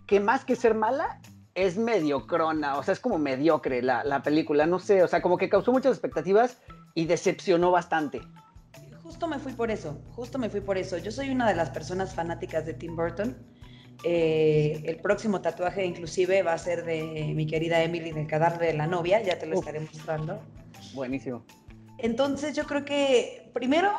que más que ser mala, es mediocrona, o sea, es como mediocre la, la película, no sé, o sea, como que causó muchas expectativas y decepcionó bastante. Justo me fui por eso, justo me fui por eso. Yo soy una de las personas fanáticas de Tim Burton eh, el próximo tatuaje inclusive va a ser de mi querida Emily del cadáver de la novia, ya te lo estaré mostrando. Buenísimo. Entonces yo creo que primero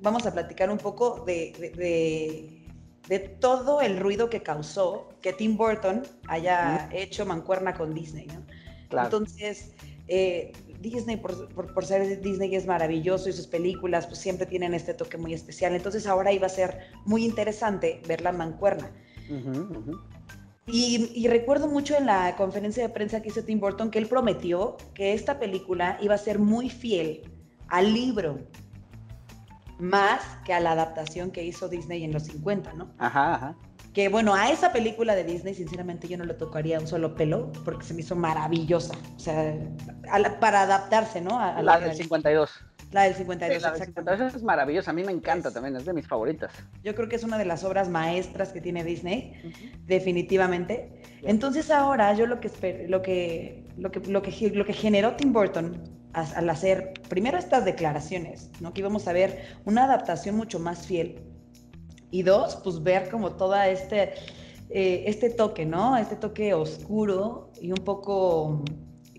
vamos a platicar un poco de, de, todo el ruido que causó que Tim Burton haya hecho mancuerna con Disney. ¿no? Entonces, eh, Disney, por, por, ser Disney, es maravilloso y sus películas pues, siempre tienen este toque muy especial. Entonces ahora iba a ser muy interesante ver la mancuerna. Y, recuerdo mucho en la conferencia de prensa que hizo Tim Burton que él prometió que esta película iba a ser muy fiel al libro, más que a la adaptación que hizo Disney en los 50, ¿no? Ajá, ajá. Que bueno, a esa película de Disney, sinceramente, yo no le tocaría un solo pelo porque se me hizo maravillosa. O sea, para adaptarse, ¿no? A, la, del 52. La del 52, la del 52 es maravillosa, a mí me encanta también, es de mis favoritas. Yo creo que es una de las obras maestras que tiene Disney, definitivamente. Entonces ahora yo lo que, lo que, lo que, lo que, lo que generó Tim Burton al hacer primero estas declaraciones, ¿no? que íbamos a ver una adaptación mucho más fiel, y dos, pues ver como toda este, eh, este toque, ¿no? Este toque oscuro y un poco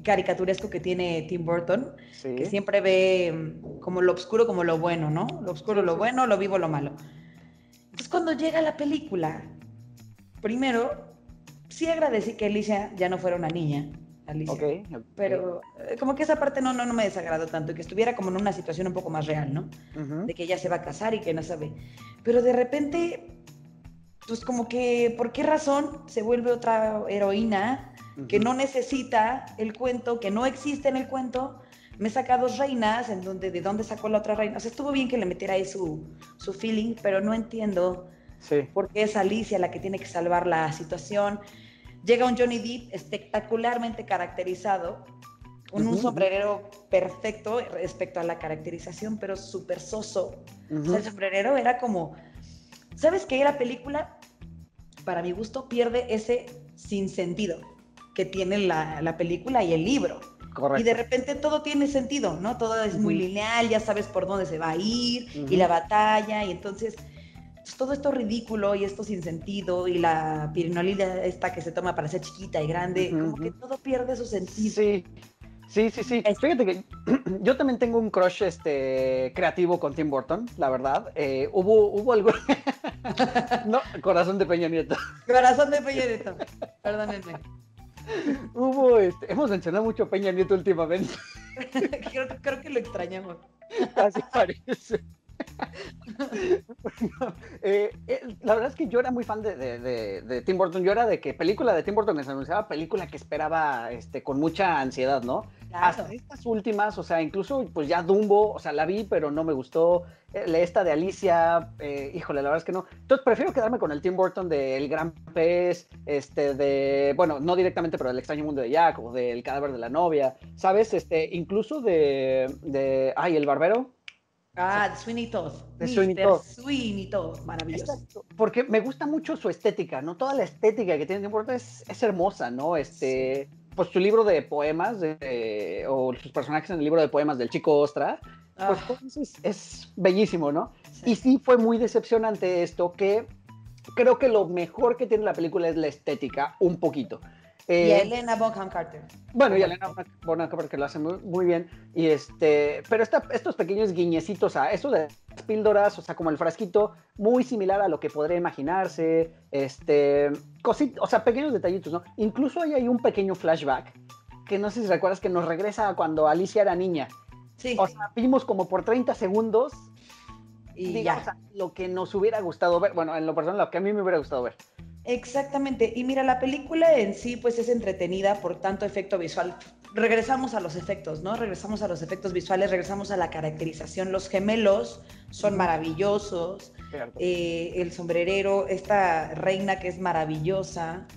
caricaturesco que tiene Tim Burton, que siempre ve mm, como lo oscuro como lo bueno, ¿no? Lo oscuro lo bueno, lo vivo lo malo. Entonces cuando llega la película, primero, sí agradecí que Alicia ya no fuera una niña, Alicia. Pero eh, como que esa parte no, no, no me desagradó tanto, que estuviera como en una situación un poco más real, ¿no? De que ella se va a casar y que no sabe. Pero de repente, pues como que, ¿por qué razón se vuelve otra heroína? que no necesita el cuento, que no existe en el cuento. Me saca dos reinas, en donde, ¿de dónde sacó la otra reina? O sea, estuvo bien que le metiera ahí su, su feeling, pero no entiendo por qué es Alicia la que tiene que salvar la situación. Llega un Johnny Depp espectacularmente caracterizado, con un sombrerero perfecto respecto a la caracterización, pero súper soso. o sea, el sombrerero era como, ¿sabes qué? La película, para mi gusto, pierde ese sin sentido que tiene la, la película y el libro. Y de repente todo tiene sentido, ¿no? Todo es muy lineal, ya sabes por dónde se va a ir y la batalla y entonces todo esto ridículo y esto sin sentido y la pirinolina esta que se toma para ser chiquita y grande, como que todo pierde su sentido. Sí. Sí, sí, sí. Fíjate que yo también tengo un crush este, creativo con Tim Burton, la verdad. Eh, hubo, hubo algo. no, corazón de Peña Nieto. Corazón de Peña Nieto. Perdónenme. Hubo, este, hemos mencionado mucho Peña Nieto últimamente. creo, que lo extrañamos. Así parece. Eh, eh, la verdad es que yo era muy fan de, de, de, Tim Burton. Yo era de que película de Tim Burton que se anunciaba, película que esperaba este, con mucha ansiedad, ¿no? Hasta estas últimas, o sea, incluso pues ya Dumbo, o sea, la vi, pero no me gustó. Eh, esta de Alicia, híjole, la verdad es que no. Entonces prefiero quedarme con el Tim Burton de El Gran Pez, este, de, bueno, no directamente, pero del extraño mundo de Jack o del cadáver de la novia, ¿sabes? Este, incluso de, de, ay, El Barbero. Ah, de Sweeney Todd. De Sweeney Todd. Sweeney Todd, maravilloso. porque me gusta mucho su estética, ¿no? Toda la estética que tiene Tim Burton es, es hermosa, ¿no? Este, pues su libro de poemas, de, o sus personajes en el libro de poemas del Chico Ostra, pues, ah. pues es, bellísimo, ¿no? Y sí fue muy decepcionante esto, que creo que lo mejor que tiene la película es la estética, un poquito. Y eh, Elena Bonham Carter. Bueno, y Elena Bonham Carter que lo hace muy, muy, bien. Y este, pero estos pequeños guiñecitos a eso de las píldoras, o sea, como el frasquito, muy similar a lo que podría imaginarse. Este, cositas, o sea, pequeños detallitos, ¿no? Incluso hay ahí un pequeño flashback que no sé si recuerdas que nos regresa a cuando Alicia era niña. Sí. O sea, vimos como por 30 segundos y digamos, ya. lo que nos hubiera gustado ver, bueno, en lo personal, lo que a mí me hubiera gustado ver. Exactamente, y mira, la película en sí pues es entretenida por tanto efecto visual. Regresamos a los efectos, ¿no? Regresamos a los efectos visuales, regresamos a la caracterización. Los gemelos son maravillosos. Eh, el sombrerero, esta reina que es maravillosa.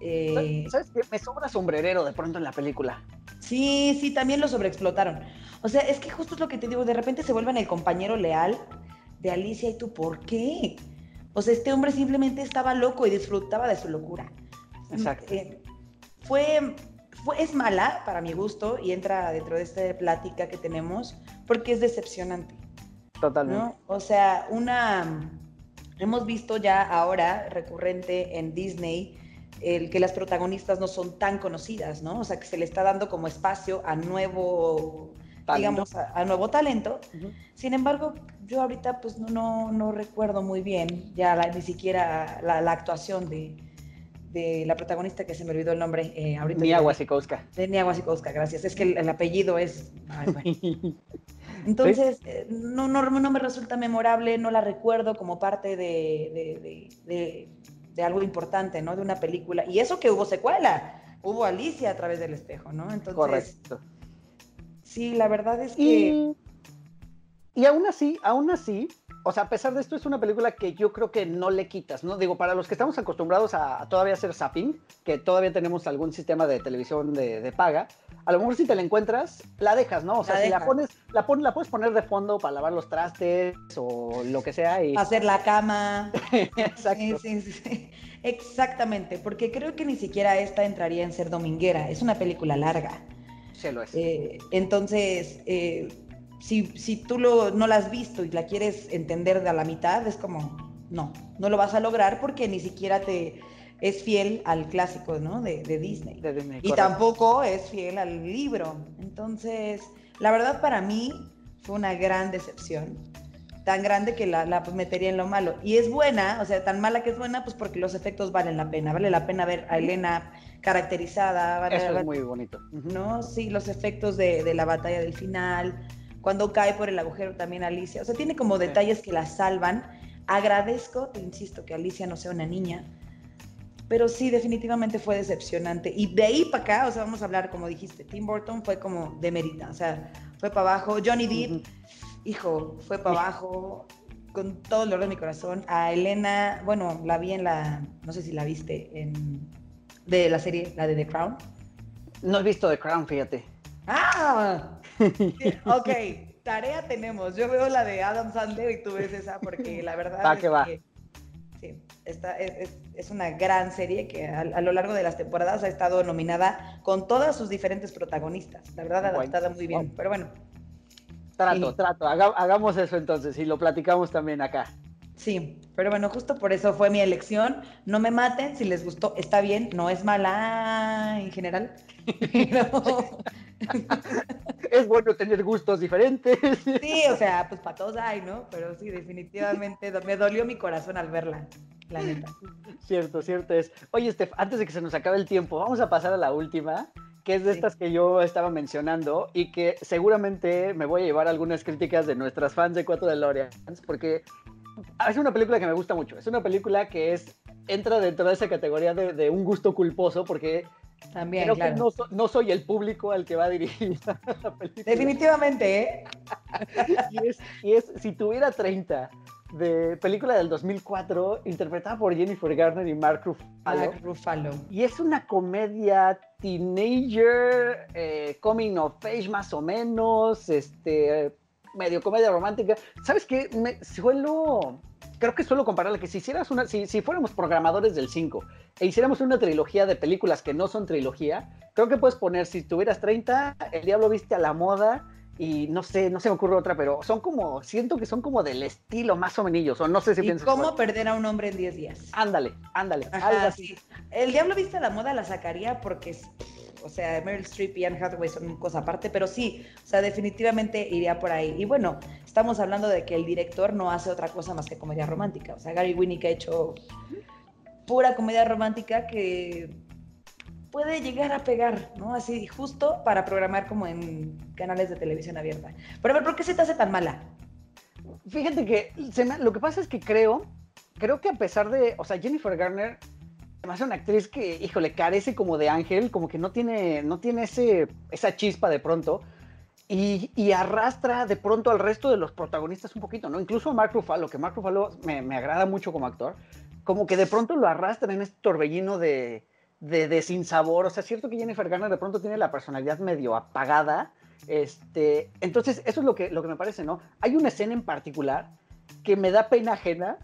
Eh, ¿Sabes qué? Me sobra sombrerero de pronto en la película. Sí, sí, también lo sobreexplotaron. O sea, es que justo es lo que te digo, de repente se vuelven el compañero leal de Alicia y tú, ¿por qué? O sea, este hombre simplemente estaba loco y disfrutaba de su locura. Exacto. Eh, fue, fue, es mala para mi gusto y entra dentro de esta plática que tenemos porque es decepcionante. Totalmente. O sea, una... Hemos visto ya ahora recurrente en Disney el que las protagonistas no son tan conocidas, ¿no? O sea, que se le está dando como espacio a nuevo digamos, a, nuevo talento. Sin embargo, yo ahorita pues no, no, recuerdo muy bien ya ni siquiera la, actuación de, de, la protagonista que se me olvidó el nombre eh, ahorita. Nia Wasikowska. De Nia Wasikowska, gracias. Es que el, apellido es... Entonces, eh, no, no, no, me resulta memorable, no la recuerdo como parte de, de, de, algo importante, ¿no? De una película. Y eso que hubo secuela, hubo Alicia a través del espejo, ¿no? Entonces, Correcto. Sí, la verdad es que... Y, y aún así, aún así, o sea, a pesar de esto, es una película que yo creo que no le quitas, ¿no? Digo, para los que estamos acostumbrados a, todavía hacer zapping, que todavía tenemos algún sistema de televisión de, paga, a lo mejor si te la encuentras, la dejas, ¿no? O sea, si la pones, la, la puedes poner de fondo para lavar los trastes o lo que sea. Y... Hacer la cama. Exacto. Sí, sí, sí. Exactamente, porque creo que ni siquiera esta entraría en ser dominguera, es una película larga. Eh, entonces, eh, si, si, tú lo, no la has visto y la quieres entender de a la mitad, es como, no, no lo vas a lograr porque ni siquiera te es fiel al clásico, ¿no? De, Disney. y tampoco es fiel al libro. Entonces, la verdad para mí fue una gran decepción. Tan grande que la, la metería en lo malo. Y es buena, o sea, tan mala que es buena, pues porque los efectos valen la pena. Vale la pena ver a Elena caracterizada. Eso es muy bonito. ¿No? Sí, los efectos de, la batalla del final, cuando cae por el agujero también Alicia. O sea, tiene como detalles que la salvan. Agradezco, te insisto, que Alicia no sea una niña, pero sí, definitivamente fue decepcionante. Y de ahí para acá, o sea, vamos a hablar, como dijiste, Tim Burton fue como de mérita, o sea, fue para abajo. Johnny Depp, hijo, fue para abajo con todo el dolor de mi corazón. A Elena, bueno, la vi en la, no sé si la viste, en de la serie, la de The Crown? No he visto The Crown, fíjate. Ah, ok, tarea tenemos. Yo veo la de Adam Sandler y tú ves esa porque la verdad va es que, va. sí, esta es, es, una gran serie que a, lo largo de las temporadas ha estado nominada con todas sus diferentes protagonistas. La verdad, adaptada muy bien. Pero bueno. Trato, trato. hagamos eso entonces y lo platicamos también acá. Sí, pero bueno, justo por eso fue mi elección. No me maten, si les gustó, está bien, no es mala en general. es bueno tener gustos diferentes. Sí, o sea, pues para todos hay, ¿no? Pero sí, definitivamente me dolió mi corazón al verla, la neta. Cierto, cierto es. Oye, Steph, antes de que se nos acabe el tiempo, vamos a pasar a la última que es de estas que yo estaba mencionando y que seguramente me voy a llevar algunas críticas de nuestras fans de Cuatro de Loreans, porque es una película que me gusta mucho. Es una película que es entra dentro de esa categoría de, un gusto culposo porque también, creo claro. que no, soy el público al que va a dirigir la película. Definitivamente, ¿eh? y, es, y es, si tuviera 30 de película del 2004, interpretada por Jennifer Garner y Mark Ruffalo. Y es una comedia teenager, eh, coming of age más o menos, este, medio comedia romántica. ¿Sabes qué? Me suelo, creo que suelo compararla que si hicieras una, si, si fuéramos programadores del 5 e hiciéramos una trilogía de películas que no son trilogía, creo que puedes poner, si tuvieras 30, El Diablo Viste a la Moda, y no sé, no se me ocurre otra, pero son como, siento que son como del estilo más o menos, o no sé si ¿Y piensas. ¿Cómo perder a un hombre en 10 días? Ándale, ándale. Sí. El Diablo Viste a la Moda la sacaría porque o sea, Meryl Streep y Anne Hathaway son cosa aparte, pero sí, o sea, definitivamente iría por ahí. Y bueno, estamos hablando de que el director no hace otra cosa más que comedia romántica. O sea, Gary Winnick ha hecho pura comedia romántica que puede llegar a pegar, ¿no? Así justo para programar como en canales de televisión abierta. Pero a ver, ¿por qué se te hace tan mala? Fíjate que lo que pasa es que creo, creo que a pesar de, o sea, Jennifer Garner Además es una actriz que, híjole, carece como de ángel, como que no tiene, no tiene ese, esa chispa de pronto. Y, arrastra de pronto al resto de los protagonistas un poquito, ¿no? Incluso a Mark Ruffalo, que Mark Ruffalo me, me agrada mucho como actor, como que de pronto lo arrastra en este torbellino de, de, de sin sabor. O sea, es cierto que Jennifer Garner de pronto tiene la personalidad medio apagada. Este, entonces, eso es lo que, lo que me parece, ¿no? Hay una escena en particular que me da pena ajena,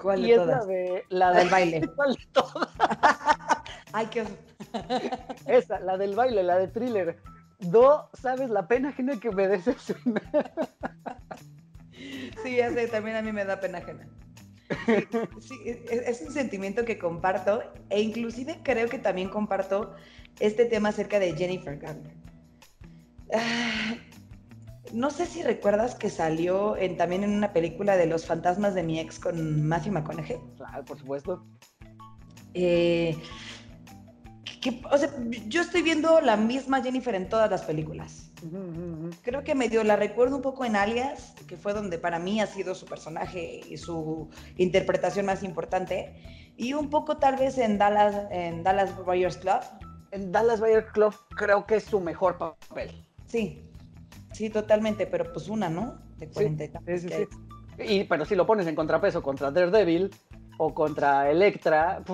¿Cuál y es la de la, del baile. ¿Cuál de todas? Ay, qué. Esa, la del baile, la de thriller. No sabes la pena ajena que me decepciona. Sí, ya sé, también a mí me da pena ajena. Sí, es, un sentimiento que comparto e inclusive creo que también comparto este tema acerca de Jennifer Garner. Ah, no sé si recuerdas que salió en, también en una película de Los fantasmas de mi ex con Matthew McConaughey. Claro, por supuesto. Eh, o sea, yo estoy viendo la misma Jennifer en todas las películas. Creo que medio la recuerdo un poco en Alias, que fue donde para mí ha sido su personaje y su interpretación más importante. Y un poco tal vez en Dallas, en Dallas Buyers Club. En Dallas Buyers Club creo que es su mejor papel. Sí, Sí, totalmente, pero pues una, ¿no? De 40 sí, sí, sí, y, pero si lo pones en contrapeso contra Daredevil o contra Electra.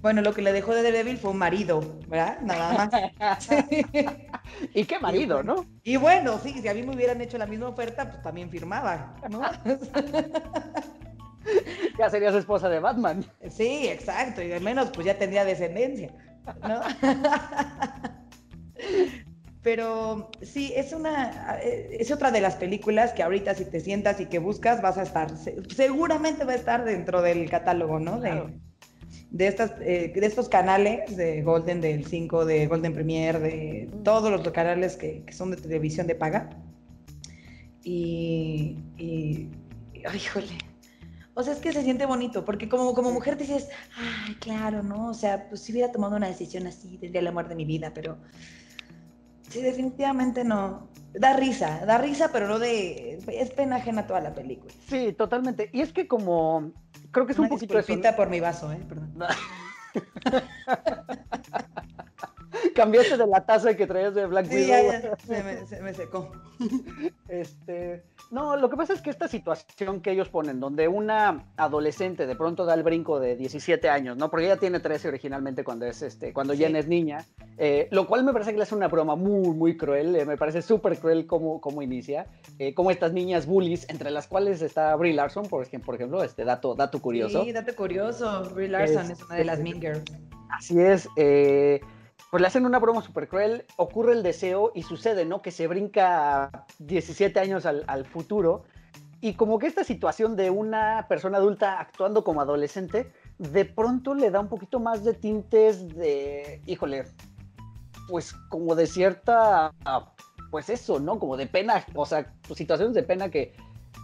Bueno, lo que le dejó de Daredevil fue un marido, ¿verdad? Nada más. y qué marido, ¿no? Y bueno, sí, si a mí me hubieran hecho la misma oferta, pues también firmaba, ¿no? ya serías esposa de Batman. Sí, exacto, y al menos pues ya tendría descendencia, ¿no? Pero sí, es una, eh, es otra de las películas que ahorita si te sientas y que buscas vas a estar, seguramente va a estar dentro del catálogo, ¿no? De, de, estas, eh, de estos canales de Golden, del 5, de Golden Premier, de todos los canales que, son de televisión de paga. Y, y, híjole, o sea, es que se siente bonito, porque como, como mujer dices, ay, claro, ¿no? O sea, pues si hubiera tomado una decisión así, tendría el amor de mi vida, pero Sí, definitivamente no. Da risa, da risa, pero no de. Es pena ajena toda la película. Sí, totalmente. Y es que como. Creo que es un poquito eso. por mi vaso, ¿eh? Perdón. Cambiaste de la taza que traías de Black sí, Ya, Se, me, secó. Este, no, lo que pasa es que esta situación que ellos ponen, donde una adolescente de pronto da el brinco de 17 años, ¿no? Porque ella tiene 13 originalmente cuando es este, cuando Jen es niña, eh, lo cual me parece que le hace una broma muy, muy cruel. Eh, me parece súper cruel cómo, cómo inicia, eh, como estas niñas bullies, entre las cuales está Brie Larson, por ejemplo, por ejemplo este dato, dato curioso. Sí, dato curioso. Brie Larson es, una de las Mean Girls. Así es. Eh, pues le hacen una broma súper cruel, ocurre el deseo y sucede, ¿no? Que se brinca 17 años al, futuro y como que esta situación de una persona adulta actuando como adolescente, de pronto le da un poquito más de tintes de, híjole, pues como de cierta, pues eso, ¿no? Como de pena, o sea, situaciones de pena que,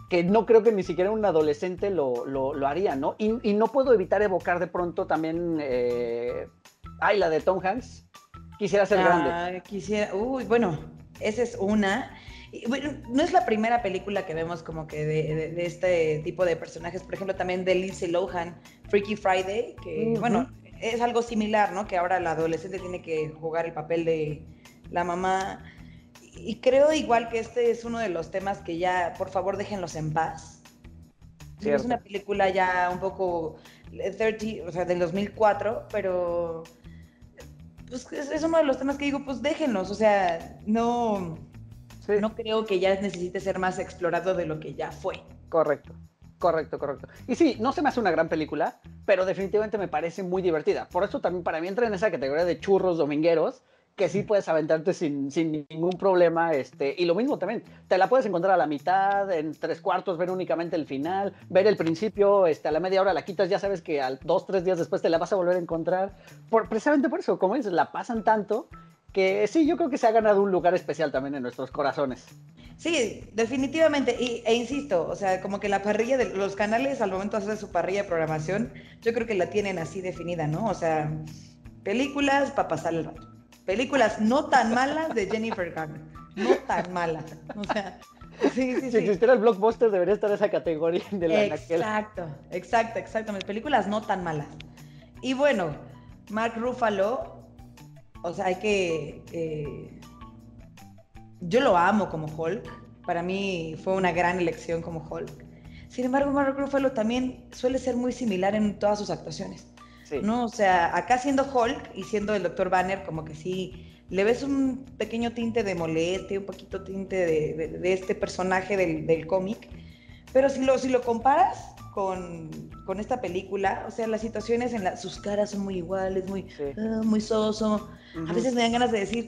que no creo que ni siquiera un adolescente lo, lo, haría, ¿no? Y, no puedo evitar evocar de pronto también, eh, ay, la de Tom Hanks, Quisiera ser grande. Quisiera, uy, bueno, esa es una. bueno, no es la primera película que vemos como que de, este tipo de personajes. Por ejemplo, también de Lindsay Lohan, Freaky Friday, que, bueno, es algo similar, ¿no? Que ahora la adolescente tiene que jugar el papel de la mamá. Y creo igual que este es uno de los temas que ya, por favor, déjenlos en paz. Es una película ya un poco 30, o sea, del 2004, pero pues es, uno de los temas que digo, pues déjenlos, o sea, no, no creo que ya necesite ser más explorado de lo que ya fue. Correcto. Correcto, correcto. Y sí, no se me hace una gran película, pero definitivamente me parece muy divertida. Por eso también para mí entra en esa categoría de churros domingueros, que sí puedes aventarte sin, sin, ningún problema. Este, y lo mismo también, te la puedes encontrar a la mitad, en tres cuartos, ver únicamente el final, ver el principio, este, a la media hora la quitas, ya sabes que al dos, tres días después te la vas a volver a encontrar. Por, precisamente por eso, como dices, la pasan tanto que sí, yo creo que se ha ganado un lugar especial también en nuestros corazones. Sí, definitivamente. Y, e insisto, o sea, como que la parrilla de los canales al momento de hacer su parrilla de programación, yo creo que la tienen así definida, ¿no? O sea, películas para pasar el rato películas no tan malas de Jennifer Garner. No tan malas. O sea, sí, sí, sí. Si existiera el blockbuster, debería estar esa categoría de la Exacto, exacto, exacto. Mis películas no tan malas. Y bueno, Mark Ruffalo, o sea, hay que. Eh, yo lo amo como Hulk. Para mí fue una gran elección como Hulk. Sin embargo, Mark Ruffalo también suele ser muy similar en todas sus actuaciones. ¿No? O sea, acá siendo Hulk y siendo el Dr. Banner, como que sí, le ves un pequeño tinte de molestia, un poquito tinte de, este personaje del, cómic, pero si lo, si lo comparas con, esta película, o sea, las situaciones en la, sus caras son muy iguales, muy, ah, muy soso, a veces me dan ganas de decir,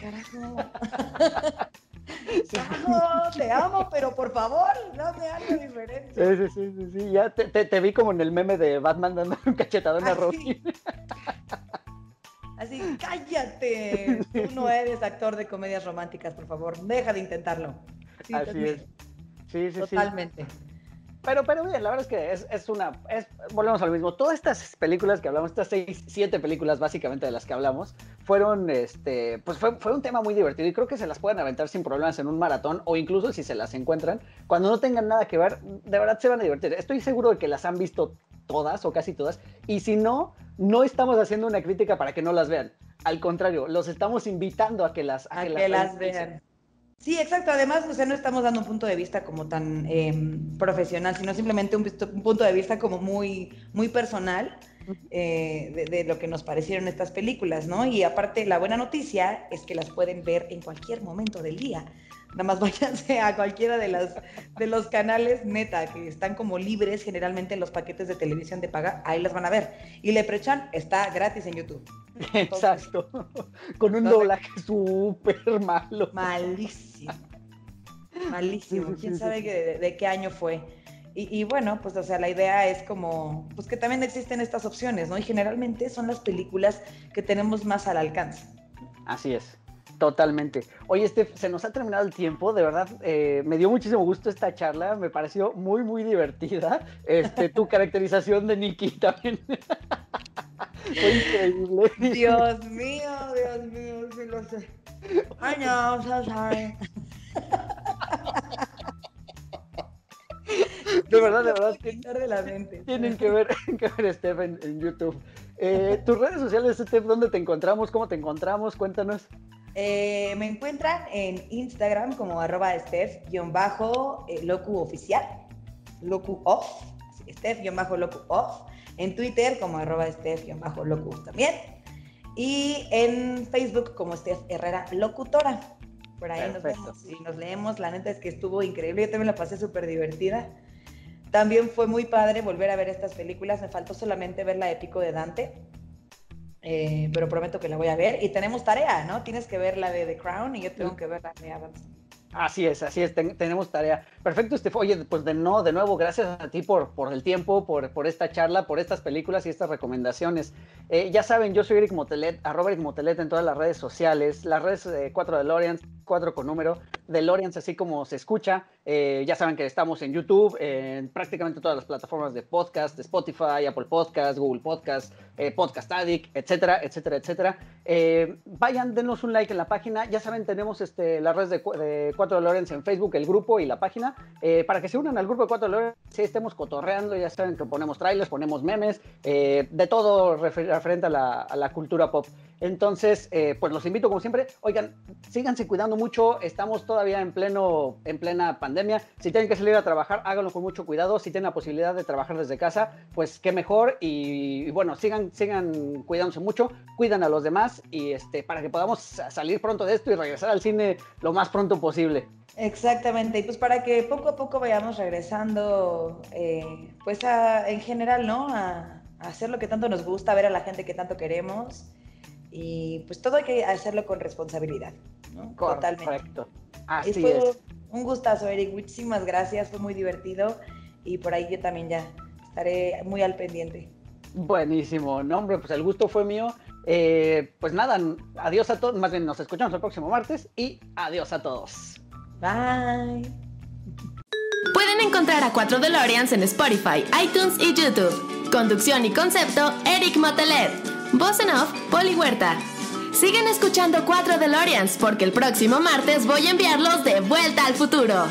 carajo. te amo, pero por favor, dame algo diferente. Sí, sí, sí, sí, ya te, te, vi como en el meme de Batman dando un cachetadón a Rocky. Así, cállate. Tú no eres actor de comedias románticas, por favor. Deja de intentarlo. Así es. Sí, sí, Totalmente. Pero, pero bien, la verdad es que es, es una. Es, volvemos al mismo. Todas estas películas que hablamos, estas seis, siete películas básicamente de las que hablamos, fueron. este Pues fue, fue un tema muy divertido y creo que se las pueden aventar sin problemas en un maratón o incluso si se las encuentran. Cuando no tengan nada que ver, de verdad se van a divertir. Estoy seguro de que las han visto todas o casi todas. Y si no, no estamos haciendo una crítica para que no las vean. Al contrario, los estamos invitando a que las, a que las vean. Sí, exacto. Además, o sea, no estamos dando un punto de vista como tan em, profesional, sino simplemente un, punto de vista como muy, muy personal eh, de, lo que nos parecieron estas películas, ¿no? Y aparte, la buena noticia es que las pueden ver en cualquier momento del día. Nada más váyanse a cualquiera de, las, de los canales neta, que están como libres generalmente en los paquetes de televisión de paga, ahí las van a ver. Y Leprechan está gratis en YouTube. Exacto. Con un doblaje súper malo. Malísimo. Malísimo. ¿Quién sabe de, qué año fue? Y, bueno, pues o sea, la idea es como, pues que también existen estas opciones, ¿no? Y generalmente son las películas que tenemos más al alcance. Así es. Totalmente. Oye, Steph, se nos ha terminado el tiempo, de verdad, eh, me dio muchísimo gusto esta charla, me pareció muy, muy divertida. Este, tu caracterización de Nikki también. Fue increíble. Dios mío, Dios mío, sí lo sé. Ay, no, so sorry. De verdad, de verdad. Tienen que ver, que ver Steph en, YouTube. Eh, tus redes sociales, Steph, ¿dónde te encontramos? ¿Cómo te encontramos? Cuéntanos. Eh, me encuentran en Instagram como arroba Steph-locu oficial, locu off, Steph-locu off, en Twitter como arroba Steph-locu también, y en Facebook como Steph Herrera Locutora. Por ahí nos vemos y nos leemos. La neta es que estuvo increíble. Yo también la pasé súper divertida. También fue muy padre volver a ver estas películas. Me faltó solamente ver la épico de Dante eh, pero prometo que la voy a ver. Y tenemos tarea, ¿no? Tienes que ver la de The Crown y yo tengo que ver la de Adams. Así es, así es, tenemos tarea. Perfecto, Steph. Oye, pues de, no, de nuevo, gracias a ti por, por el tiempo, por, por esta charla, por estas películas y estas recomendaciones. Eh, ya saben, yo soy Eric Motelet, arroba Eric Motelet en todas las redes sociales, las redes de 4 DeLoreans, 4 con número, DeLoreans así como se escucha. Eh, ya saben que estamos en YouTube, en prácticamente todas las plataformas de podcast, de Spotify, Apple Podcast, Google Podcast, eh, Podcast Addict, etcétera, etcétera, etcétera. Eh, vayan, denos un like en la página. Ya saben, tenemos este, las redes de, de 4 DeLoreans en Facebook, el grupo y la página, para que se unan al grupo de 4 DeLoreans, si estemos cotorreando, ya saben que ponemos trailers, ponemos memes, de todo referente a la, a la cultura pop. Entonces, pues los invito como siempre. Oigan, síganse cuidando mucho. Estamos todavía en pleno, en plena pandemia. Si tienen que salir a trabajar, háganlo con mucho cuidado. Si tienen la posibilidad de trabajar desde casa, pues qué mejor. Y, bueno, sigan, sigan cuidándose mucho, cuidan a los demás y este, para que podamos salir pronto de esto y regresar al cine lo más pronto posible. Exactamente, y pues para que poco a poco vayamos regresando, eh, pues en general, ¿no? A, a hacer lo que tanto nos gusta, a ver a la gente que tanto queremos y pues todo hay que hacerlo con responsabilidad, ¿no? Totalmente. Correcto. Así fue es. Un gustazo, Eric. Muchísimas gracias. Fue muy divertido. Y por ahí yo también ya estaré muy al pendiente. Buenísimo. No, hombre, pues el gusto fue mío. Eh, pues nada, adiós a todos. Más bien, nos escuchamos el próximo martes. Y adiós a todos. Bye. Pueden encontrar a 4 DeLoreans en Spotify, iTunes y YouTube. Conducción y concepto, Eric Motelet. Voz en off, Poli Huerta. Siguen escuchando 4 DeLoreans porque el próximo martes voy a enviarlos de vuelta al futuro.